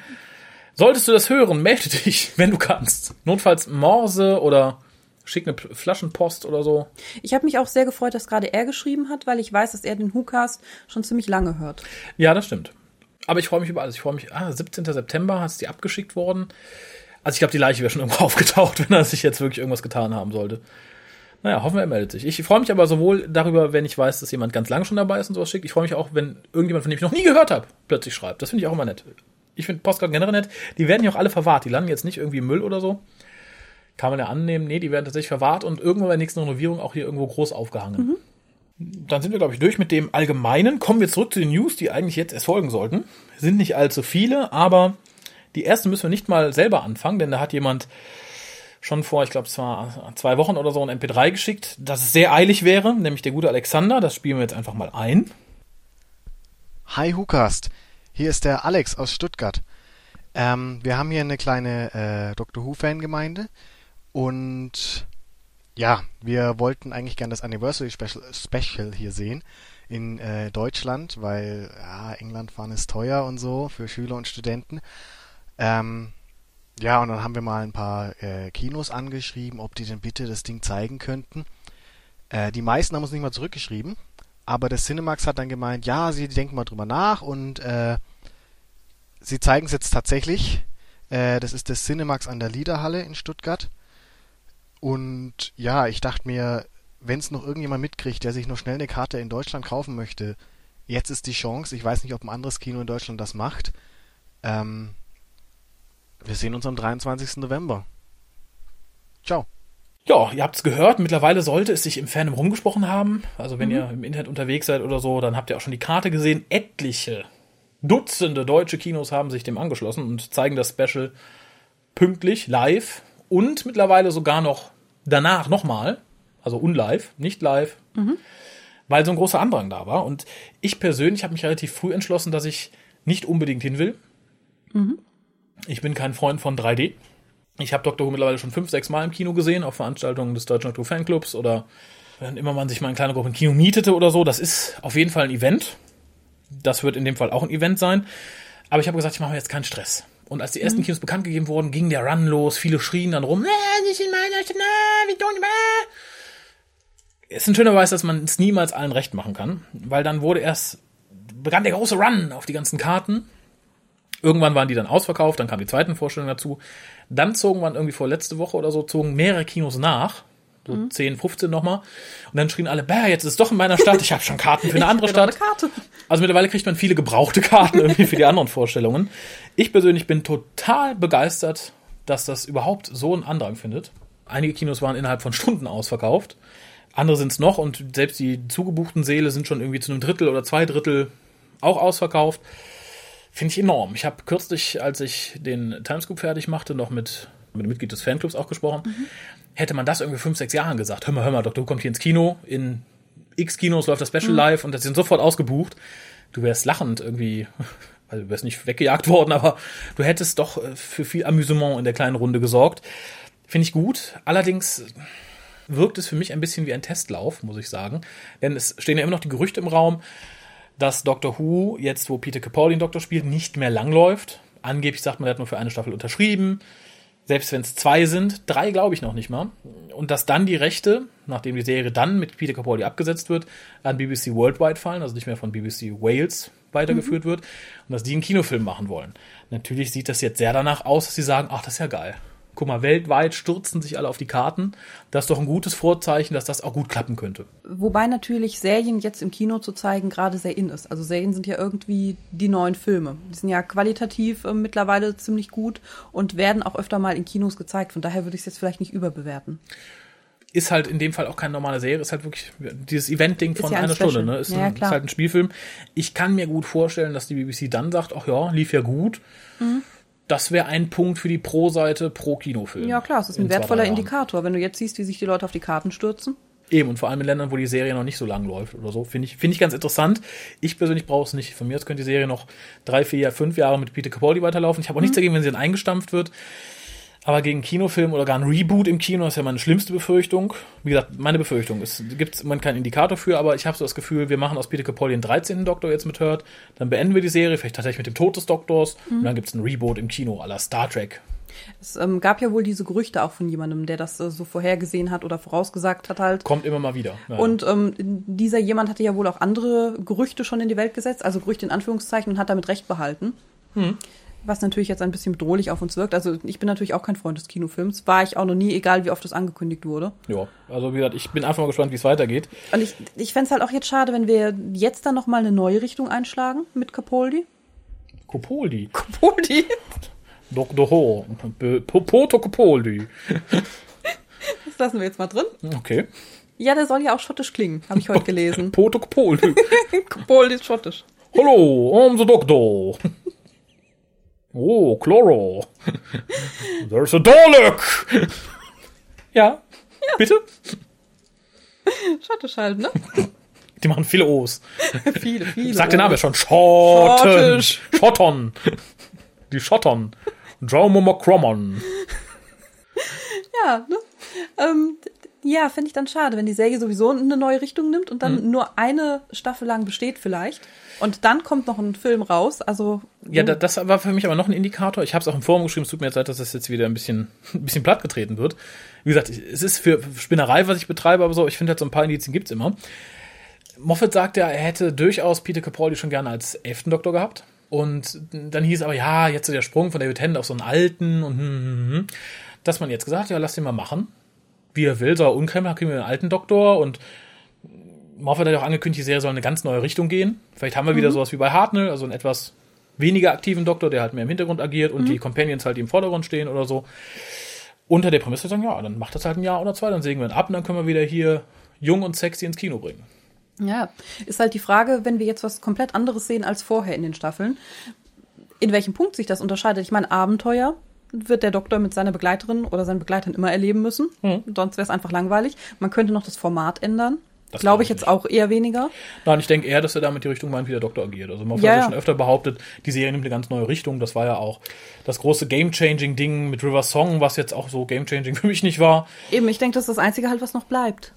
Solltest du das hören, melde dich, [LAUGHS] wenn du kannst. Notfalls Morse oder schick eine Flaschenpost oder so. Ich habe mich auch sehr gefreut, dass gerade er geschrieben hat, weil ich weiß, dass er den Hukast schon ziemlich lange hört. Ja, das stimmt. Aber ich freue mich über alles. Ich freue mich, ah, 17. September es die abgeschickt worden. Also ich glaube, die Leiche wäre schon [LAUGHS] irgendwo aufgetaucht, wenn er sich jetzt wirklich irgendwas getan haben sollte. Naja, hoffen wir, er meldet sich. Ich freue mich aber sowohl darüber, wenn ich weiß, dass jemand ganz lange schon dabei ist und sowas schickt. Ich freue mich auch, wenn irgendjemand, von dem ich noch nie gehört habe, plötzlich schreibt. Das finde ich auch immer nett. Ich finde Postkarten generell nett. Die werden ja auch alle verwahrt. Die landen jetzt nicht irgendwie im Müll oder so. Kann man ja annehmen. Nee, die werden tatsächlich verwahrt und irgendwann bei der nächsten Renovierung auch hier irgendwo groß aufgehangen. Dann sind wir, glaube ich, durch mit dem Allgemeinen. Kommen wir zurück zu den News, die eigentlich jetzt erst folgen sollten. Sind nicht allzu viele, aber die ersten müssen wir nicht mal selber anfangen, denn da hat jemand schon vor, ich glaube, es war zwei Wochen oder so ein MP3 geschickt, dass es sehr eilig wäre, nämlich der gute Alexander. Das spielen wir jetzt einfach mal ein. Hi Hukast, hier ist der Alex aus Stuttgart. Ähm, wir haben hier eine kleine äh, Doctor Who-Fangemeinde und ja, wir wollten eigentlich gerne das Anniversary Special, Special hier sehen in äh, Deutschland, weil ja, England fahren ist teuer und so für Schüler und Studenten. Ähm, ja, und dann haben wir mal ein paar äh, Kinos angeschrieben, ob die denn bitte das Ding zeigen könnten. Äh, die meisten haben uns nicht mal zurückgeschrieben, aber der Cinemax hat dann gemeint, ja, sie denken mal drüber nach und äh, sie zeigen es jetzt tatsächlich. Äh, das ist der Cinemax an der Liederhalle in Stuttgart. Und ja, ich dachte mir, wenn es noch irgendjemand mitkriegt, der sich noch schnell eine Karte in Deutschland kaufen möchte, jetzt ist die Chance. Ich weiß nicht, ob ein anderes Kino in Deutschland das macht. Ähm, wir sehen uns am 23. November. Ciao. Ja, ihr habt es gehört, mittlerweile sollte es sich im Fandom rumgesprochen haben. Also wenn ihr im Internet unterwegs seid oder so, dann habt ihr auch schon die Karte gesehen. Etliche, Dutzende deutsche Kinos haben sich dem angeschlossen und zeigen das Special pünktlich, live. Und mittlerweile sogar noch danach nochmal, also unlive, nicht live, weil so ein großer Andrang da war. Und ich persönlich habe mich relativ früh entschlossen, dass ich nicht unbedingt hin will. Ich bin kein Freund von 3D. Ich habe Doctor Who mittlerweile schon fünf, sechs Mal im Kino gesehen, auf Veranstaltungen des Deutschen Doctor Who Fanclubs oder wenn immer man sich mal in kleiner Gruppe ein Kino mietete oder so. Das ist auf jeden Fall ein Event. Das wird in dem Fall auch ein Event sein. Aber ich habe gesagt, ich mache mir jetzt keinen Stress. Und als die ersten Kinos bekannt gegeben wurden, ging der Run los. Viele schrien dann rum, "Ah, nicht in meiner Stadt, wie dumm, ah." ist ein schöner Beweis, dass man es niemals allen recht machen kann, weil dann wurde erst, begann der große Run auf die ganzen Karten. Irgendwann waren die dann ausverkauft, dann kamen die zweiten Vorstellungen dazu. Dann zogen man irgendwie vor letzte Woche oder so, zogen mehrere Kinos nach. So 10, 15 nochmal. Und dann schrien alle, bäh, jetzt ist es doch in meiner Stadt, ich habe schon Karten für [LAUGHS] eine andere Stadt. eine Karte. Also mittlerweile kriegt man viele gebrauchte Karten irgendwie für die anderen Vorstellungen. Ich persönlich bin total begeistert, dass das überhaupt so einen Andrang findet. Einige Kinos waren innerhalb von Stunden ausverkauft. Andere sind es noch und selbst die zugebuchten Säle sind schon irgendwie zu einem Drittel oder zwei Drittel auch ausverkauft. Finde ich enorm. Ich habe kürzlich, als ich den Timescoop fertig machte, noch mit, mit einem Mitglied des Fanclubs auch gesprochen. Hätte man das irgendwie fünf, sechs Jahren gesagt, hör mal, hör mal, Doktor, Who kommt hier ins Kino, in X Kinos läuft das Special live und das sind sofort ausgebucht. Du wärst lachend irgendwie, [LAUGHS] also du wärst nicht weggejagt worden, aber du hättest doch äh, für viel Amüsement in der kleinen Runde gesorgt. Finde ich gut. Allerdings wirkt es für mich ein bisschen wie ein Testlauf, muss ich sagen. Denn es stehen ja immer noch die Gerüchte im Raum, dass Doctor Who, jetzt wo Peter Capaldi den Doktor spielt, nicht mehr langläuft. Angeblich sagt man, er hat nur für eine Staffel unterschrieben. Selbst wenn es zwei sind, drei glaube ich noch nicht mal. Und dass dann die Rechte, nachdem die Serie dann mit Peter Capaldi abgesetzt wird, an BBC Worldwide fallen, also nicht mehr von BBC Wales weitergeführt wird, und dass die einen Kinofilm machen wollen. Natürlich sieht das jetzt sehr danach aus, dass sie sagen, ach, das ist ja geil. Guck mal, weltweit stürzen sich alle auf die Karten. Das ist doch ein gutes Vorzeichen, dass das auch gut klappen könnte. Wobei natürlich Serien jetzt im Kino zu zeigen gerade sehr in ist. Also Serien sind ja irgendwie die neuen Filme. Die sind ja qualitativ äh, mittlerweile ziemlich gut und werden auch öfter mal in Kinos gezeigt. Von daher würde ich es jetzt vielleicht nicht überbewerten. ist halt in dem Fall auch keine normale Serie, ist halt wirklich dieses Event-Ding von ja ein einer Special. Stunde, ne? Ist, Ja, ein, ist halt ein Spielfilm. Ich kann mir gut vorstellen, dass die BBC dann sagt, ach ja, lief ja gut. Mhm. Das wäre ein Punkt für die Pro-Seite pro Kinofilm. Ja klar, es ist ein in wertvoller. Indikator. Wenn du jetzt siehst, wie sich die Leute auf die Karten stürzen. Eben, und vor allem in Ländern, wo die Serie noch nicht so lang läuft oder so, finde ich, finde ich ganz interessant. Ich persönlich brauche es nicht. Von mir aus könnte die Serie noch drei, vier, fünf Jahre mit Peter Capaldi weiterlaufen. Ich habe auch Mhm. nichts dagegen, wenn sie dann eingestampft wird. Aber gegen Kinofilm oder gar ein Reboot im Kino ist ja meine schlimmste Befürchtung. Wie gesagt, meine Befürchtung. Es gibt man keinen Indikator für, aber ich habe so das Gefühl, wir machen aus Peter Capaldi den 13. Doktor jetzt mit Hört. Dann beenden wir die Serie, vielleicht tatsächlich mit dem Tod des Doktors. Mhm. Und dann gibt es ein Reboot im Kino la Star Trek. Es ähm, gab ja wohl diese Gerüchte auch von jemandem, der das äh, so vorhergesehen hat oder vorausgesagt hat halt. Kommt immer mal wieder. Ja. Und ähm, dieser jemand hatte ja wohl auch andere Gerüchte schon in die Welt gesetzt, also Gerüchte in Anführungszeichen, und hat damit Recht behalten. Was natürlich jetzt ein bisschen bedrohlich auf uns wirkt. Also ich bin natürlich auch kein Freund des Kinofilms. War ich auch noch nie, egal wie oft es angekündigt wurde. ja, also wie gesagt, ich bin einfach mal gespannt, wie es weitergeht. Und ich, ich fände es halt auch jetzt schade, wenn wir jetzt dann nochmal eine neue Richtung einschlagen mit Capaldi. Capaldi. Capaldi? Dr. Ho. Po- Poto Capaldi. Das lassen wir jetzt mal drin. Okay. Ja, der soll ja auch schottisch klingen, habe ich heute [LAUGHS] gelesen. Poto Capaldi. [LAUGHS] Capaldi ist schottisch. Hallo, I'm the doctor. Oh, Chloro. [LAUGHS] There's a Dalek. [LAUGHS] Ja, bitte? [LAUGHS] Schottisch halt, ne? Die machen viele O's. viele, viele. Sagt der Name schon. Schotten. Schottisch. Schotten. Die Schotten. Dromomocromon. Ja, ne? Ähm, ja, fände ich dann schade, wenn die Serie sowieso eine neue Richtung nimmt und dann nur eine Staffel lang besteht vielleicht. Und dann kommt noch ein Film raus. Also Ja, da, das war für mich aber noch ein Indikator. Ich habe es auch im Forum geschrieben, es tut mir jetzt leid, dass das jetzt wieder ein bisschen, [LAUGHS] ein bisschen platt getreten wird. Wie gesagt, es ist für Spinnerei, was ich betreibe, aber so, ich finde halt so ein paar Indizien gibt's immer. Moffat sagt ja, er hätte durchaus Peter Capaldi schon gerne als elften Doktor gehabt. Und dann hieß aber, ja, jetzt so der Sprung von David Tennant auf so einen alten und hm, hm, hm. dass man jetzt gesagt hat, ja, lass den mal machen. Wie er will, soll er unkrämen, kriegen wir einen alten Doktor und Moffat hat ja auch angekündigt, die Serie soll in eine ganz neue Richtung gehen. Vielleicht haben wir wieder sowas wie bei Hartnell, also einen etwas weniger aktiven Doktor, der halt mehr im Hintergrund agiert und die Companions halt die im Vordergrund stehen oder so. Unter der Prämisse sagen, ja, dann macht das halt ein Jahr oder zwei, dann sägen wir ihn ab und dann können wir wieder hier jung und sexy ins Kino bringen. Ja, ist halt die Frage, wenn wir jetzt was komplett anderes sehen als vorher in den Staffeln, in welchem Punkt sich das unterscheidet. Ich meine, Abenteuer wird der Doktor mit seiner Begleiterin oder seinen Begleitern immer erleben müssen. Mhm. Sonst wäre es einfach langweilig. Man könnte noch das Format ändern. Das Glaube glaub ich jetzt nicht. auch eher weniger. Nein, ich denke eher, dass er damit die Richtung meint, wie der Doktor agiert. Also man hat Ja, ja, ja. schon öfter behauptet, die Serie nimmt eine ganz neue Richtung. Das war ja auch das große Game-Changing-Ding mit River Song, was jetzt auch so Game-Changing [LAUGHS] für mich nicht war. Eben, ich denke, das ist das Einzige halt, was noch bleibt.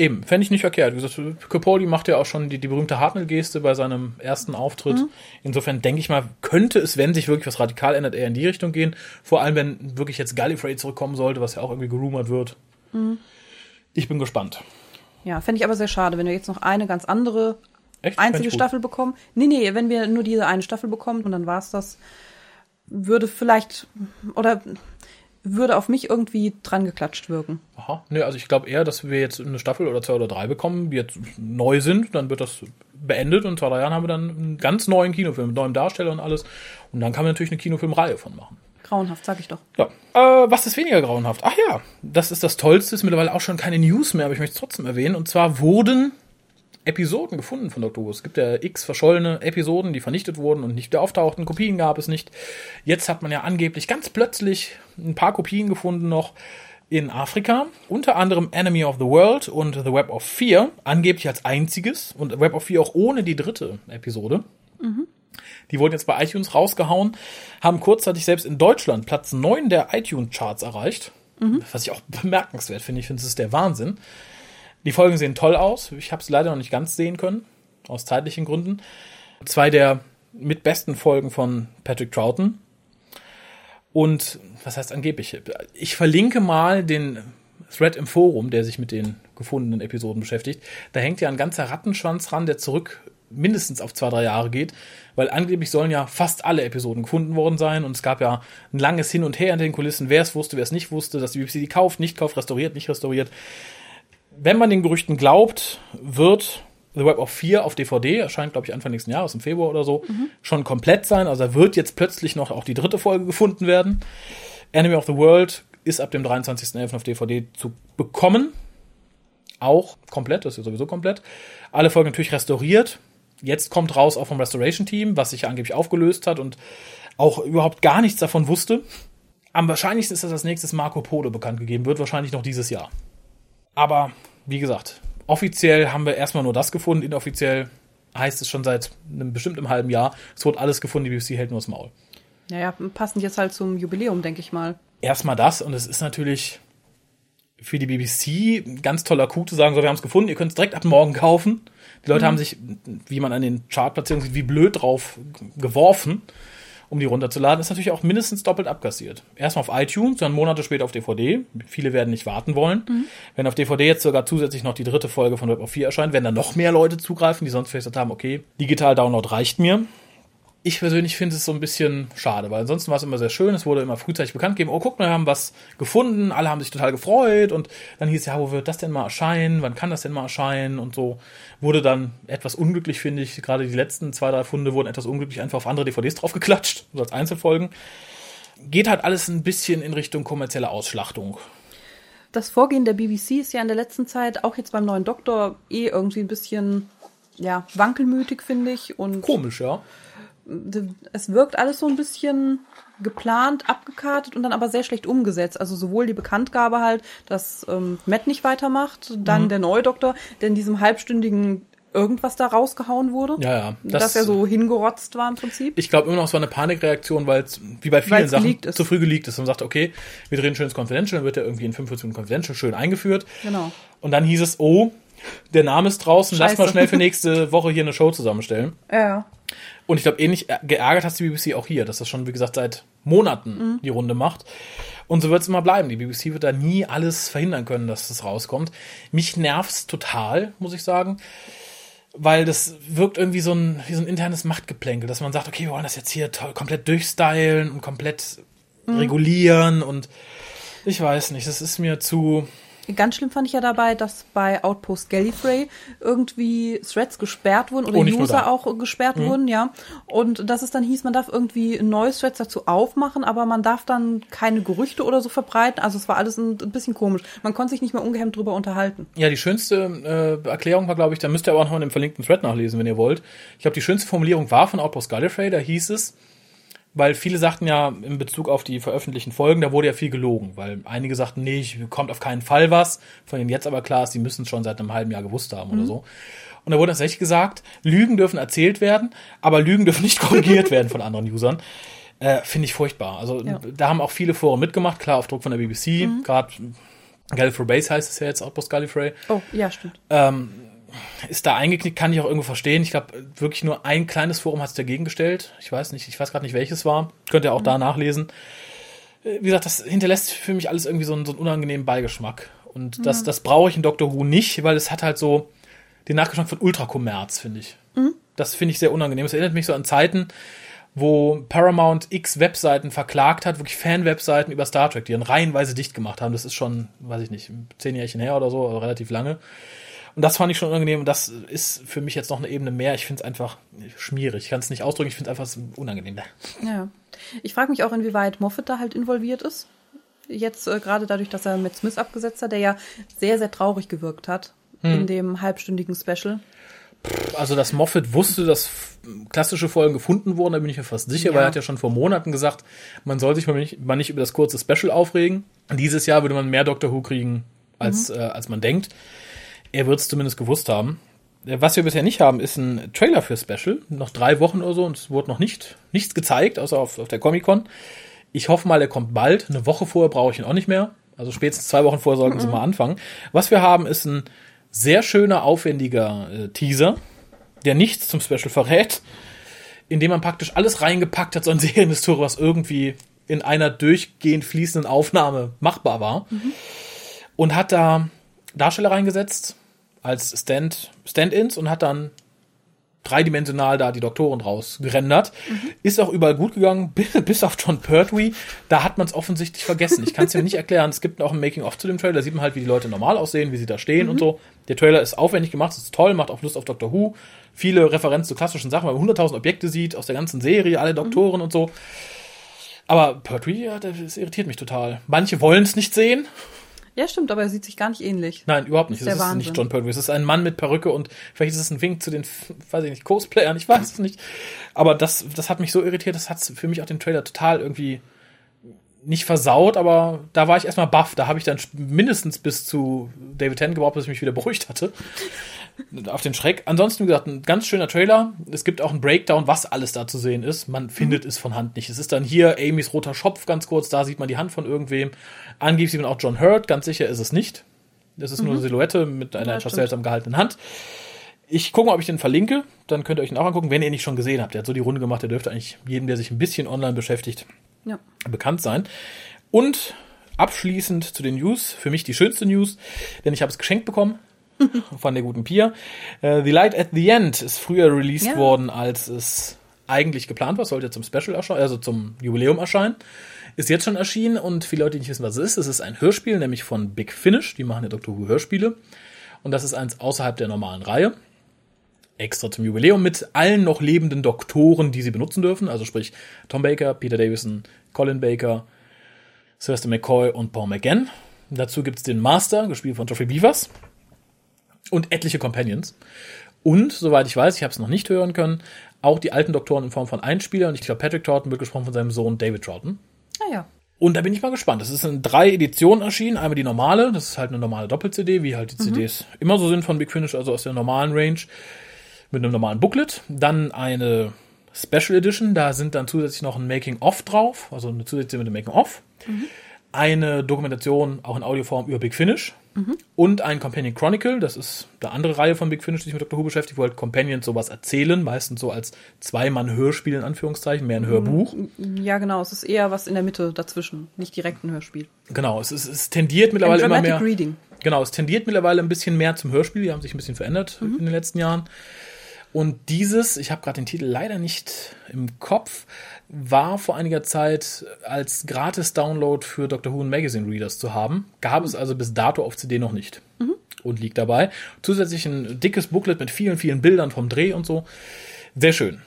Eben, fände ich nicht verkehrt. Wie gesagt, Capaldi macht ja auch schon die, die berühmte Hartnell-Geste bei seinem ersten Auftritt. Mhm. Insofern denke ich mal, könnte es, wenn sich wirklich was radikal ändert, eher in die Richtung gehen. Vor allem, wenn wirklich jetzt Gallifrey zurückkommen sollte, was ja auch irgendwie gerumort wird. Mhm. Ich bin gespannt. Ja, fände ich aber sehr schade, wenn wir jetzt noch eine ganz andere Echt? Einzige. Staffel bekommen. Nee, nee, wenn wir nur diese eine Staffel bekommen und dann war's das, würde vielleicht oder würde auf mich irgendwie dran geklatscht wirken. Aha. Ne, also ich glaube eher, dass wir jetzt eine Staffel oder zwei oder drei bekommen, die jetzt neu sind. Dann wird das beendet und in zwei, drei Jahren haben wir dann einen ganz neuen Kinofilm mit neuem Darsteller und alles. Und dann kann man natürlich eine Kinofilmreihe von machen. Grauenhaft, sag ich doch. Ja. Äh, was ist weniger grauenhaft? Ach ja, das ist das Tollste, ist mittlerweile auch schon keine News mehr, aber ich möchte es trotzdem erwähnen. Und zwar wurden Episoden gefunden von Dr. Who. Es gibt ja x verschollene Episoden, die vernichtet wurden und nicht wieder auftauchten. Kopien gab es nicht. Jetzt hat man ja angeblich ganz plötzlich ein paar Kopien gefunden noch in Afrika. Unter anderem Enemy of the World und The Web of Fear. Angeblich als einziges. Und Web of Fear auch ohne die dritte Episode. Die wurden jetzt bei iTunes rausgehauen, haben kurzzeitig selbst in Deutschland Platz 9 der iTunes-Charts erreicht. Was ich auch bemerkenswert finde. Ich finde, das ist der Wahnsinn. Die Folgen sehen toll aus. Ich habe es leider noch nicht ganz sehen können, aus zeitlichen Gründen. Zwei der mit besten Folgen von Patrick Troughton. Und was heißt angeblich? Ich verlinke mal den Thread im Forum, der sich mit den gefundenen Episoden beschäftigt. Da hängt ja ein ganzer Rattenschwanz ran, der zurück mindestens auf zwei, drei Jahre geht, weil angeblich sollen ja fast alle Episoden gefunden worden sein und es gab ja ein langes Hin und Her in den Kulissen, wer es wusste, wer es nicht wusste, dass die BBC die kauft, nicht kauft, restauriert, nicht restauriert. Wenn man den Gerüchten glaubt, wird The Web of 4 auf DVD, erscheint glaube ich Anfang nächsten Jahres, im Februar oder so, schon komplett sein. Also wird jetzt plötzlich noch auch die dritte Folge gefunden werden. Enemy of the World ist ab dem 23.11. auf DVD zu bekommen. Auch komplett, das ist ja sowieso komplett. Alle Folgen natürlich restauriert. Jetzt kommt raus auch vom Restoration Team, was sich ja angeblich aufgelöst hat und auch überhaupt gar nichts davon wusste. Am wahrscheinlichsten ist, dass als nächstes Marco Polo bekannt gegeben wird, wahrscheinlich noch dieses Jahr. Aber wie gesagt, offiziell haben wir erstmal nur das gefunden, inoffiziell heißt es schon seit einem bestimmten halben Jahr, es wurde alles gefunden, die BBC hält nur das Maul. Naja, passend jetzt halt zum Jubiläum, denke ich mal. Erstmal das und es ist natürlich für die BBC ein ganz toller Coup zu sagen, so, wir haben es gefunden, ihr könnt es direkt ab morgen kaufen. Die Leute haben sich, wie man an den Chartplatzierungen sieht, wie blöd drauf geworfen, um die runterzuladen. Ist natürlich auch mindestens doppelt abkassiert. Erstmal auf iTunes, dann Monate später auf DVD. Viele werden nicht warten wollen. Wenn auf DVD jetzt sogar zusätzlich noch die dritte Folge von Web of 4 erscheint, werden dann noch mehr Leute zugreifen, die sonst vielleicht gesagt haben, okay, digital Download reicht mir. Ich persönlich finde es so ein bisschen schade, weil ansonsten war es immer sehr schön. Es wurde immer frühzeitig bekannt gegeben, oh, guck mal, wir haben was gefunden, alle haben sich total gefreut und dann hieß es, ja, wo wird das denn mal erscheinen? Wann kann das denn mal erscheinen? Und so wurde dann etwas unglücklich, finde ich. Gerade die letzten zwei, drei Funde wurden etwas unglücklich einfach auf andere DVDs draufgeklatscht, [LAUGHS] so als Einzelfolgen. Geht halt alles ein bisschen in Richtung kommerzielle Ausschlachtung. Das Vorgehen der BBC ist ja in der letzten Zeit, auch jetzt beim neuen Doktor, eh irgendwie ein bisschen, ja, wankelmütig, finde ich. Und Komisch, ja. Es wirkt alles so ein bisschen geplant, abgekartet und dann aber sehr schlecht umgesetzt. Also sowohl die Bekanntgabe halt, dass ähm, Matt nicht weitermacht, dann der neue Doktor, der in diesem halbstündigen irgendwas da rausgehauen wurde. Ja, ja. dass er so hingerotzt war im Prinzip. Ich glaube immer noch, es war eine Panikreaktion, weil es wie bei vielen Weil's Sachen zu früh geleakt ist. Und man sagt, okay, wir drehen schönes Confidential, dann wird er irgendwie in 45 Minuten Confidential schön eingeführt. Genau. Und dann hieß es, oh, der Name ist draußen, lass Scheiße. mal schnell für [LAUGHS] nächste Woche hier eine Show zusammenstellen. Ja. Und ich glaube, ähnlich geärgert hat die BBC auch hier, dass das schon, wie gesagt, seit Monaten die Runde macht. Und so wird es immer bleiben. Die BBC wird da nie alles verhindern können, dass das rauskommt. Mich nervt's total, muss ich sagen. Weil das wirkt irgendwie so ein, wie so ein internes Machtgeplänkel, dass man sagt, okay, wir wollen das jetzt hier toll, komplett durchstylen und komplett regulieren und ich weiß nicht, das ist mir zu, Ganz schlimm fand ich ja dabei, dass bei Outpost Gallifrey irgendwie Threads gesperrt wurden oder Oh, User. Mhm. auch gesperrt wurden, ja. Und dass es dann hieß, man darf irgendwie ein neues Threads dazu aufmachen, aber man darf dann keine Gerüchte oder so verbreiten. Also es war alles ein bisschen komisch. Man konnte sich nicht mehr ungehemmt drüber unterhalten. Ja, die schönste äh, Erklärung war, glaube ich, da müsst ihr aber auch noch in dem verlinkten Thread nachlesen, wenn ihr wollt. Ich glaube, die schönste Formulierung war von Outpost Gallifrey, da hieß es, weil viele sagten ja in Bezug auf die veröffentlichten Folgen, da wurde ja viel gelogen, weil einige sagten, nee, ich- kommt auf keinen Fall was, von denen jetzt aber klar ist, die müssen es schon seit einem halben Jahr gewusst haben oder so. Und da wurde tatsächlich gesagt, Lügen dürfen erzählt werden, aber Lügen dürfen nicht [LAUGHS] korrigiert werden von anderen Usern. Äh, Finde ich furchtbar. Also Ja. da haben auch viele Foren mitgemacht, klar auf Druck von der BBC, gerade Gallifrey Base heißt es ja jetzt, Outpost Gallifrey Oh, ja, stimmt. Ist da eingeknickt, kann ich auch irgendwo verstehen. Ich glaube, wirklich nur ein kleines Forum hat es dagegen gestellt. Ich weiß nicht, ich weiß gerade nicht, welches war. Könnt ihr auch da nachlesen. Äh, Wie gesagt, das hinterlässt für mich alles irgendwie so einen, so einen unangenehmen Beigeschmack. Und das, das brauche ich in Doctor Who nicht, weil es hat halt so den Nachgeschmack von Ultrakommerz, finde ich. Das finde ich sehr unangenehm. Es erinnert mich so an Zeiten, wo Paramount X Webseiten verklagt hat, wirklich Fan-Webseiten über Star Trek, die dann reihenweise dicht gemacht haben. Das ist schon, weiß ich nicht, zehn Jährchen her oder so, also relativ lange. Und das fand ich schon unangenehm. Und das ist für mich jetzt noch eine Ebene mehr. Ich finde es einfach schmierig. Ich kann es nicht ausdrücken. Ich finde es einfach unangenehm. Ja. Ich frage mich auch, inwieweit Moffat da halt involviert ist. Jetzt äh, gerade dadurch, dass er Matt Smith abgesetzt hat, der ja sehr, sehr traurig gewirkt hat in dem halbstündigen Special. Also, dass Moffat wusste, dass klassische Folgen gefunden wurden, da bin ich mir fast sicher, Ja. weil er hat ja schon vor Monaten gesagt, man soll sich mal nicht, mal nicht über das kurze Special aufregen. Dieses Jahr würde man mehr Doctor Who kriegen, als, äh, als man denkt. Er wird es zumindest gewusst haben. Äh, Was wir bisher nicht haben, ist ein Trailer für Special. Noch drei Wochen oder so und es wurde noch nicht, nichts gezeigt, außer auf, auf der Comic-Con. Ich hoffe mal, er kommt bald. Eine Woche vorher brauche ich ihn auch nicht mehr. Also spätestens zwei Wochen vorher sollten sie mal anfangen. Was wir haben, ist ein sehr schöner, aufwendiger äh, Teaser, der nichts zum Special verrät, indem man praktisch alles reingepackt hat, so ein [LAUGHS] Serienhistorie, was irgendwie in einer durchgehend fließenden Aufnahme machbar war. Und hat da Darsteller reingesetzt als Stand, Stand-ins und hat dann dreidimensional da die Doktoren draus gerendert. Ist auch überall gut gegangen, [LAUGHS] bis, bis auf John Pertwee. Da hat man es offensichtlich vergessen. Ich kann es dir nicht erklären. Es gibt auch ein Making-of zu dem Trailer. Da sieht man halt, wie die Leute normal aussehen, wie sie da stehen und so. Der Trailer ist aufwendig gemacht, es ist toll, macht auch Lust auf Doctor Who. Viele Referenzen zu klassischen Sachen, weil man 100.000 Objekte sieht aus der ganzen Serie, alle Doktoren und so. Aber Pertwee, ja, das irritiert mich total. Manche wollen es nicht sehen. Ja, stimmt, aber er sieht sich gar nicht ähnlich. Nein, überhaupt nicht. Das Es ist ist der nicht. John Pertwee. Es ist ein Mann mit Perücke und vielleicht ist es ein Wink zu den, weiß ich nicht, Cosplayern. Ich weiß es nicht. Aber das, das hat mich so irritiert. Das hat für mich auch den Trailer total irgendwie nicht versaut, aber da war ich erstmal baff. Da habe ich dann mindestens bis zu David Tennant gebraucht, bis ich mich wieder beruhigt hatte. Auf den Schreck. Ansonsten, wie gesagt, ein ganz schöner Trailer. Es gibt auch einen Breakdown, was alles da zu sehen ist. Man findet es von Hand nicht. Es ist dann hier Amys roter Schopf ganz kurz. Da sieht man die Hand von irgendwem. Angeblich sieht man auch John Hurt. Ganz sicher ist es nicht. Das ist nur eine Silhouette mit einer Ja, etwas seltsam gehaltenen Hand. Ich gucke mal, ob ich den verlinke. Dann könnt ihr euch ihn auch angucken, wenn ihr ihn nicht schon gesehen habt. Der hat so die Runde gemacht. Der dürfte eigentlich jedem, der sich ein bisschen online beschäftigt, Ja. bekannt sein. Und abschließend zu den News, für mich die schönste News, denn ich habe es geschenkt bekommen [LAUGHS] von der guten Pia. Äh, the Light at the End ist früher released Ja. worden, als es eigentlich geplant war, sollte zum Special erscheinen, also zum Jubiläum erscheinen. Ist jetzt schon erschienen und viele Leute, die nicht wissen, was es ist, es ist ein Hörspiel, nämlich von Big Finish, die machen ja Doctor Who Hörspiele. Und das ist eins außerhalb der normalen Reihe extra zum Jubiläum mit allen noch lebenden Doktoren, die sie benutzen dürfen. Also sprich Tom Baker, Peter Davison, Colin Baker, Sylvester McCoy und Paul McGann. Dazu gibt's den Master, gespielt von Geoffrey Beavers. Und etliche Companions. Und, soweit ich weiß, ich habe es noch nicht hören können, auch die alten Doktoren in Form von Einspielern. Ich glaube, Patrick Troughton wird gesprochen von seinem Sohn David Troughton. Naja. Und da bin ich mal gespannt. Das ist in drei Editionen erschienen. Einmal die normale, das ist halt eine normale Doppel-CD, wie halt die CDs immer so sind von Big Finish, also aus der normalen Range, mit einem normalen Booklet. Dann eine Special Edition, da sind dann zusätzlich noch ein Making-of drauf, also eine zusätzliche mit dem Making-of. Eine Dokumentation, auch in Audioform, über Big Finish. Und ein Companion Chronicle, das ist eine andere Reihe von Big Finish, die sich mit Dr. Who beschäftigt, wo halt Companions sowas erzählen, meistens so als Zweimann-Hörspiel in Anführungszeichen, mehr ein Hörbuch. Ja, genau. Es ist eher was in der Mitte dazwischen, nicht direkt ein Hörspiel. Genau, es, ist, es tendiert mittlerweile immer mehr. Reading. Genau, es tendiert mittlerweile ein bisschen mehr zum Hörspiel. Die haben sich ein bisschen verändert in den letzten Jahren. Und dieses, ich habe gerade den Titel leider nicht im Kopf, war vor einiger Zeit als Gratis-Download für Doctor Who und Magazine Readers zu haben. Gab es also bis dato auf CD noch nicht. Und liegt dabei. Zusätzlich ein dickes Booklet mit vielen, vielen Bildern vom Dreh und so. Sehr schön.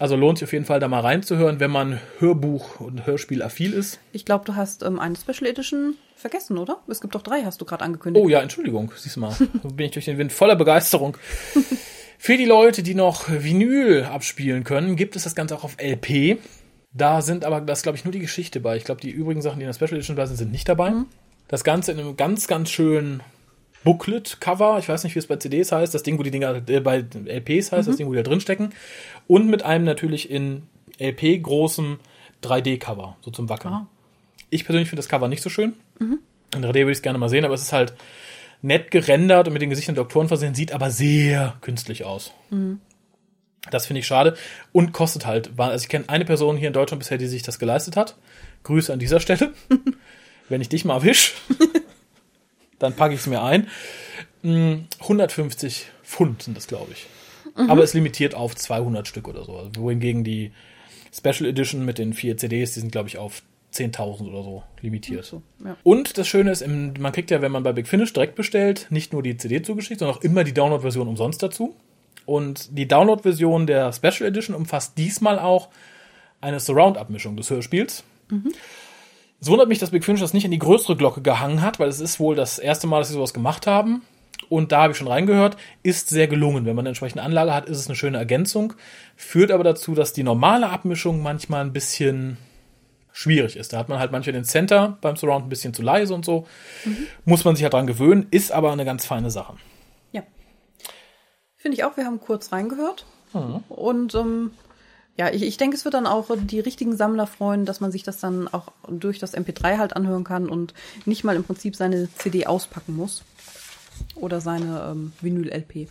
Also lohnt sich auf jeden Fall da mal reinzuhören, wenn man Hörbuch und Hörspiel affil ist. Ich glaube, du hast ähm, eine Special Edition vergessen, oder? Es gibt doch drei, hast du gerade angekündigt. Oh ja, Entschuldigung, siehst du mal. [LAUGHS] Bin ich durch den Wind voller Begeisterung. [LAUGHS] Für die Leute, die noch Vinyl abspielen können, gibt es das Ganze auch auf LP. Da sind aber, das glaube ich, nur die Geschichte bei. Ich glaube, die übrigen Sachen, die in der Special Edition da sind, sind nicht dabei. Das Ganze in einem ganz, ganz schönen Booklet-Cover. Ich weiß nicht, wie es bei CDs heißt. Das Ding, wo die Dinger, äh, bei LPs heißt, das Ding, wo die da drin stecken. Und mit einem natürlich in LP großem 3D-Cover, so zum Wackeln. Ah. Ich persönlich finde das Cover nicht so schön. In 3D würde ich es gerne mal sehen, aber es ist halt nett gerendert und mit den Gesichtern der Doktoren versehen, sieht aber sehr künstlich aus. Das finde ich schade und kostet halt. Also ich kenne eine Person hier in Deutschland bisher, die sich das geleistet hat. Grüße an dieser Stelle. [LAUGHS] Wenn ich dich mal erwisch, [LAUGHS] dann packe ich es mir ein. Mm, 150 Pfund sind das, glaube ich. Aber es limitiert auf 200 Stück oder so. Wohingegen die Special Edition mit den vier CDs, die sind, glaube ich, auf 10.000 oder so limitiert. So, ja. Und das Schöne ist, man kriegt ja, wenn man bei Big Finish direkt bestellt, nicht nur die CD zugeschickt, sondern auch immer die Download-Version umsonst dazu. Und die Download-Version der Special Edition umfasst diesmal auch eine Surround-Abmischung des Hörspiels. Es wundert mich, dass Big Finish das nicht in die größere Glocke gehangen hat, weil es ist wohl das erste Mal, dass sie sowas gemacht haben. Und da habe ich schon reingehört, ist sehr gelungen. Wenn man eine entsprechende Anlage hat, ist es eine schöne Ergänzung. Führt aber dazu, dass die normale Abmischung manchmal ein bisschen schwierig ist. Da hat man halt manchmal den Center beim Surround ein bisschen zu leise und so. Muss man sich halt dran gewöhnen, ist aber eine ganz feine Sache. Ja. Finde ich auch, wir haben kurz reingehört. Und ähm, ja, ich, ich denke, es wird dann auch die richtigen Sammler freuen, dass man sich das dann auch durch das MP3 halt anhören kann und nicht mal im Prinzip seine CD auspacken muss. Oder seine ähm, Vinyl-LP.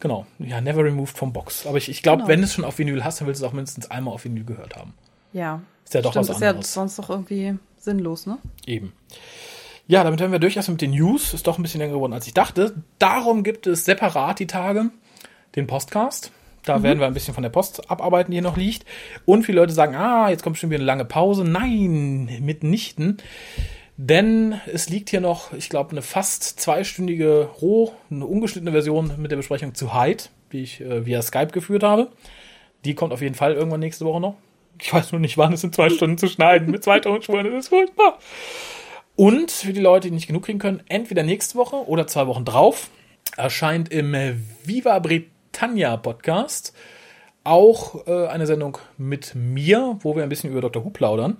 Genau. Ja, never removed vom Box. Aber ich, ich glaube, Genau. wenn du es schon auf Vinyl hast, dann willst du es auch mindestens einmal auf Vinyl gehört haben. Ja. Ist ja doch Stimmt, was ist ja anderes. sonst doch irgendwie sinnlos, ne? Eben. Ja, damit wären wir durch erst mit den News. Ist doch ein bisschen länger geworden, als ich dachte. Darum gibt es separat die Tage den Postcast. Da werden wir ein bisschen von der Post abarbeiten, die hier noch liegt. Und viele Leute sagen, ah, jetzt kommt bestimmt wieder eine lange Pause. Nein, mitnichten. Denn es liegt hier noch, ich glaube, eine fast zweistündige roh, eine ungeschnittene Version mit der Besprechung zu Hyde, die ich äh, via Skype geführt habe. Die kommt auf jeden Fall irgendwann nächste Woche noch. Ich weiß nur nicht, wann es in zwei Stunden zu schneiden mit zwei Tonspuren. Das ist furchtbar. Und für die Leute, die nicht genug kriegen können, entweder nächste Woche oder zwei Wochen drauf erscheint im Viva Britannia Podcast auch äh, eine Sendung mit mir, wo wir ein bisschen über Dr. Who plaudern.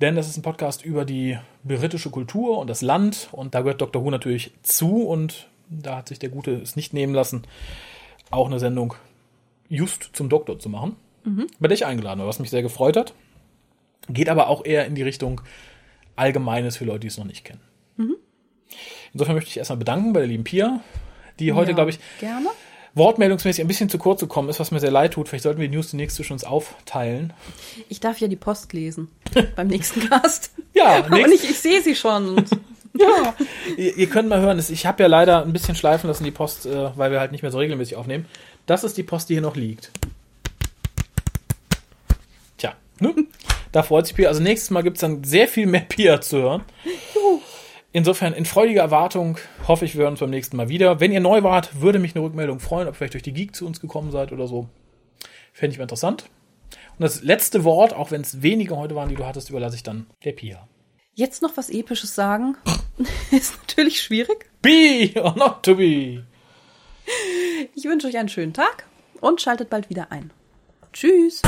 Denn das ist ein Podcast über die britische Kultur und das Land und da gehört Dr. Who natürlich zu und da hat sich der Gute es nicht nehmen lassen, auch eine Sendung just zum Doktor zu machen, bei der ich eingeladen was mich sehr gefreut hat. Geht aber auch eher in die Richtung Allgemeines für Leute, die es noch nicht kennen. Insofern möchte ich erstmal bedanken bei der lieben Pia, die heute, Ja, glaube ich, Gerne. wortmeldungsmäßig ein bisschen zu kurz gekommen ist, was mir sehr leid tut. Vielleicht sollten wir die News demnächst zwischen uns aufteilen. Ich darf ja die Post lesen [LAUGHS] beim nächsten Cast. Ja, [LAUGHS] Und ich, ich sehe sie schon. [LAUGHS] Ja, ihr, ihr könnt mal hören, ich habe ja leider ein bisschen schleifen lassen die Post, äh, weil wir halt nicht mehr so regelmäßig aufnehmen. Das ist die Post, die hier noch liegt. Ne? da freut sich Pia. Also nächstes Mal gibt's dann sehr viel mehr Pia zu hören. Insofern in freudiger Erwartung hoffe ich, wir hören uns beim nächsten Mal wieder. Wenn ihr neu wart, würde mich eine Rückmeldung freuen, ob ihr vielleicht durch die Geek zu uns gekommen seid oder so. Fände ich mal interessant. Und das letzte Wort, auch wenn es wenige heute waren, die du hattest, überlasse ich dann der Pia. jetzt noch was Episches sagen, [LAUGHS] ist natürlich schwierig. Be or not to be. Ich wünsche euch einen schönen Tag und schaltet bald wieder ein. Tschüss.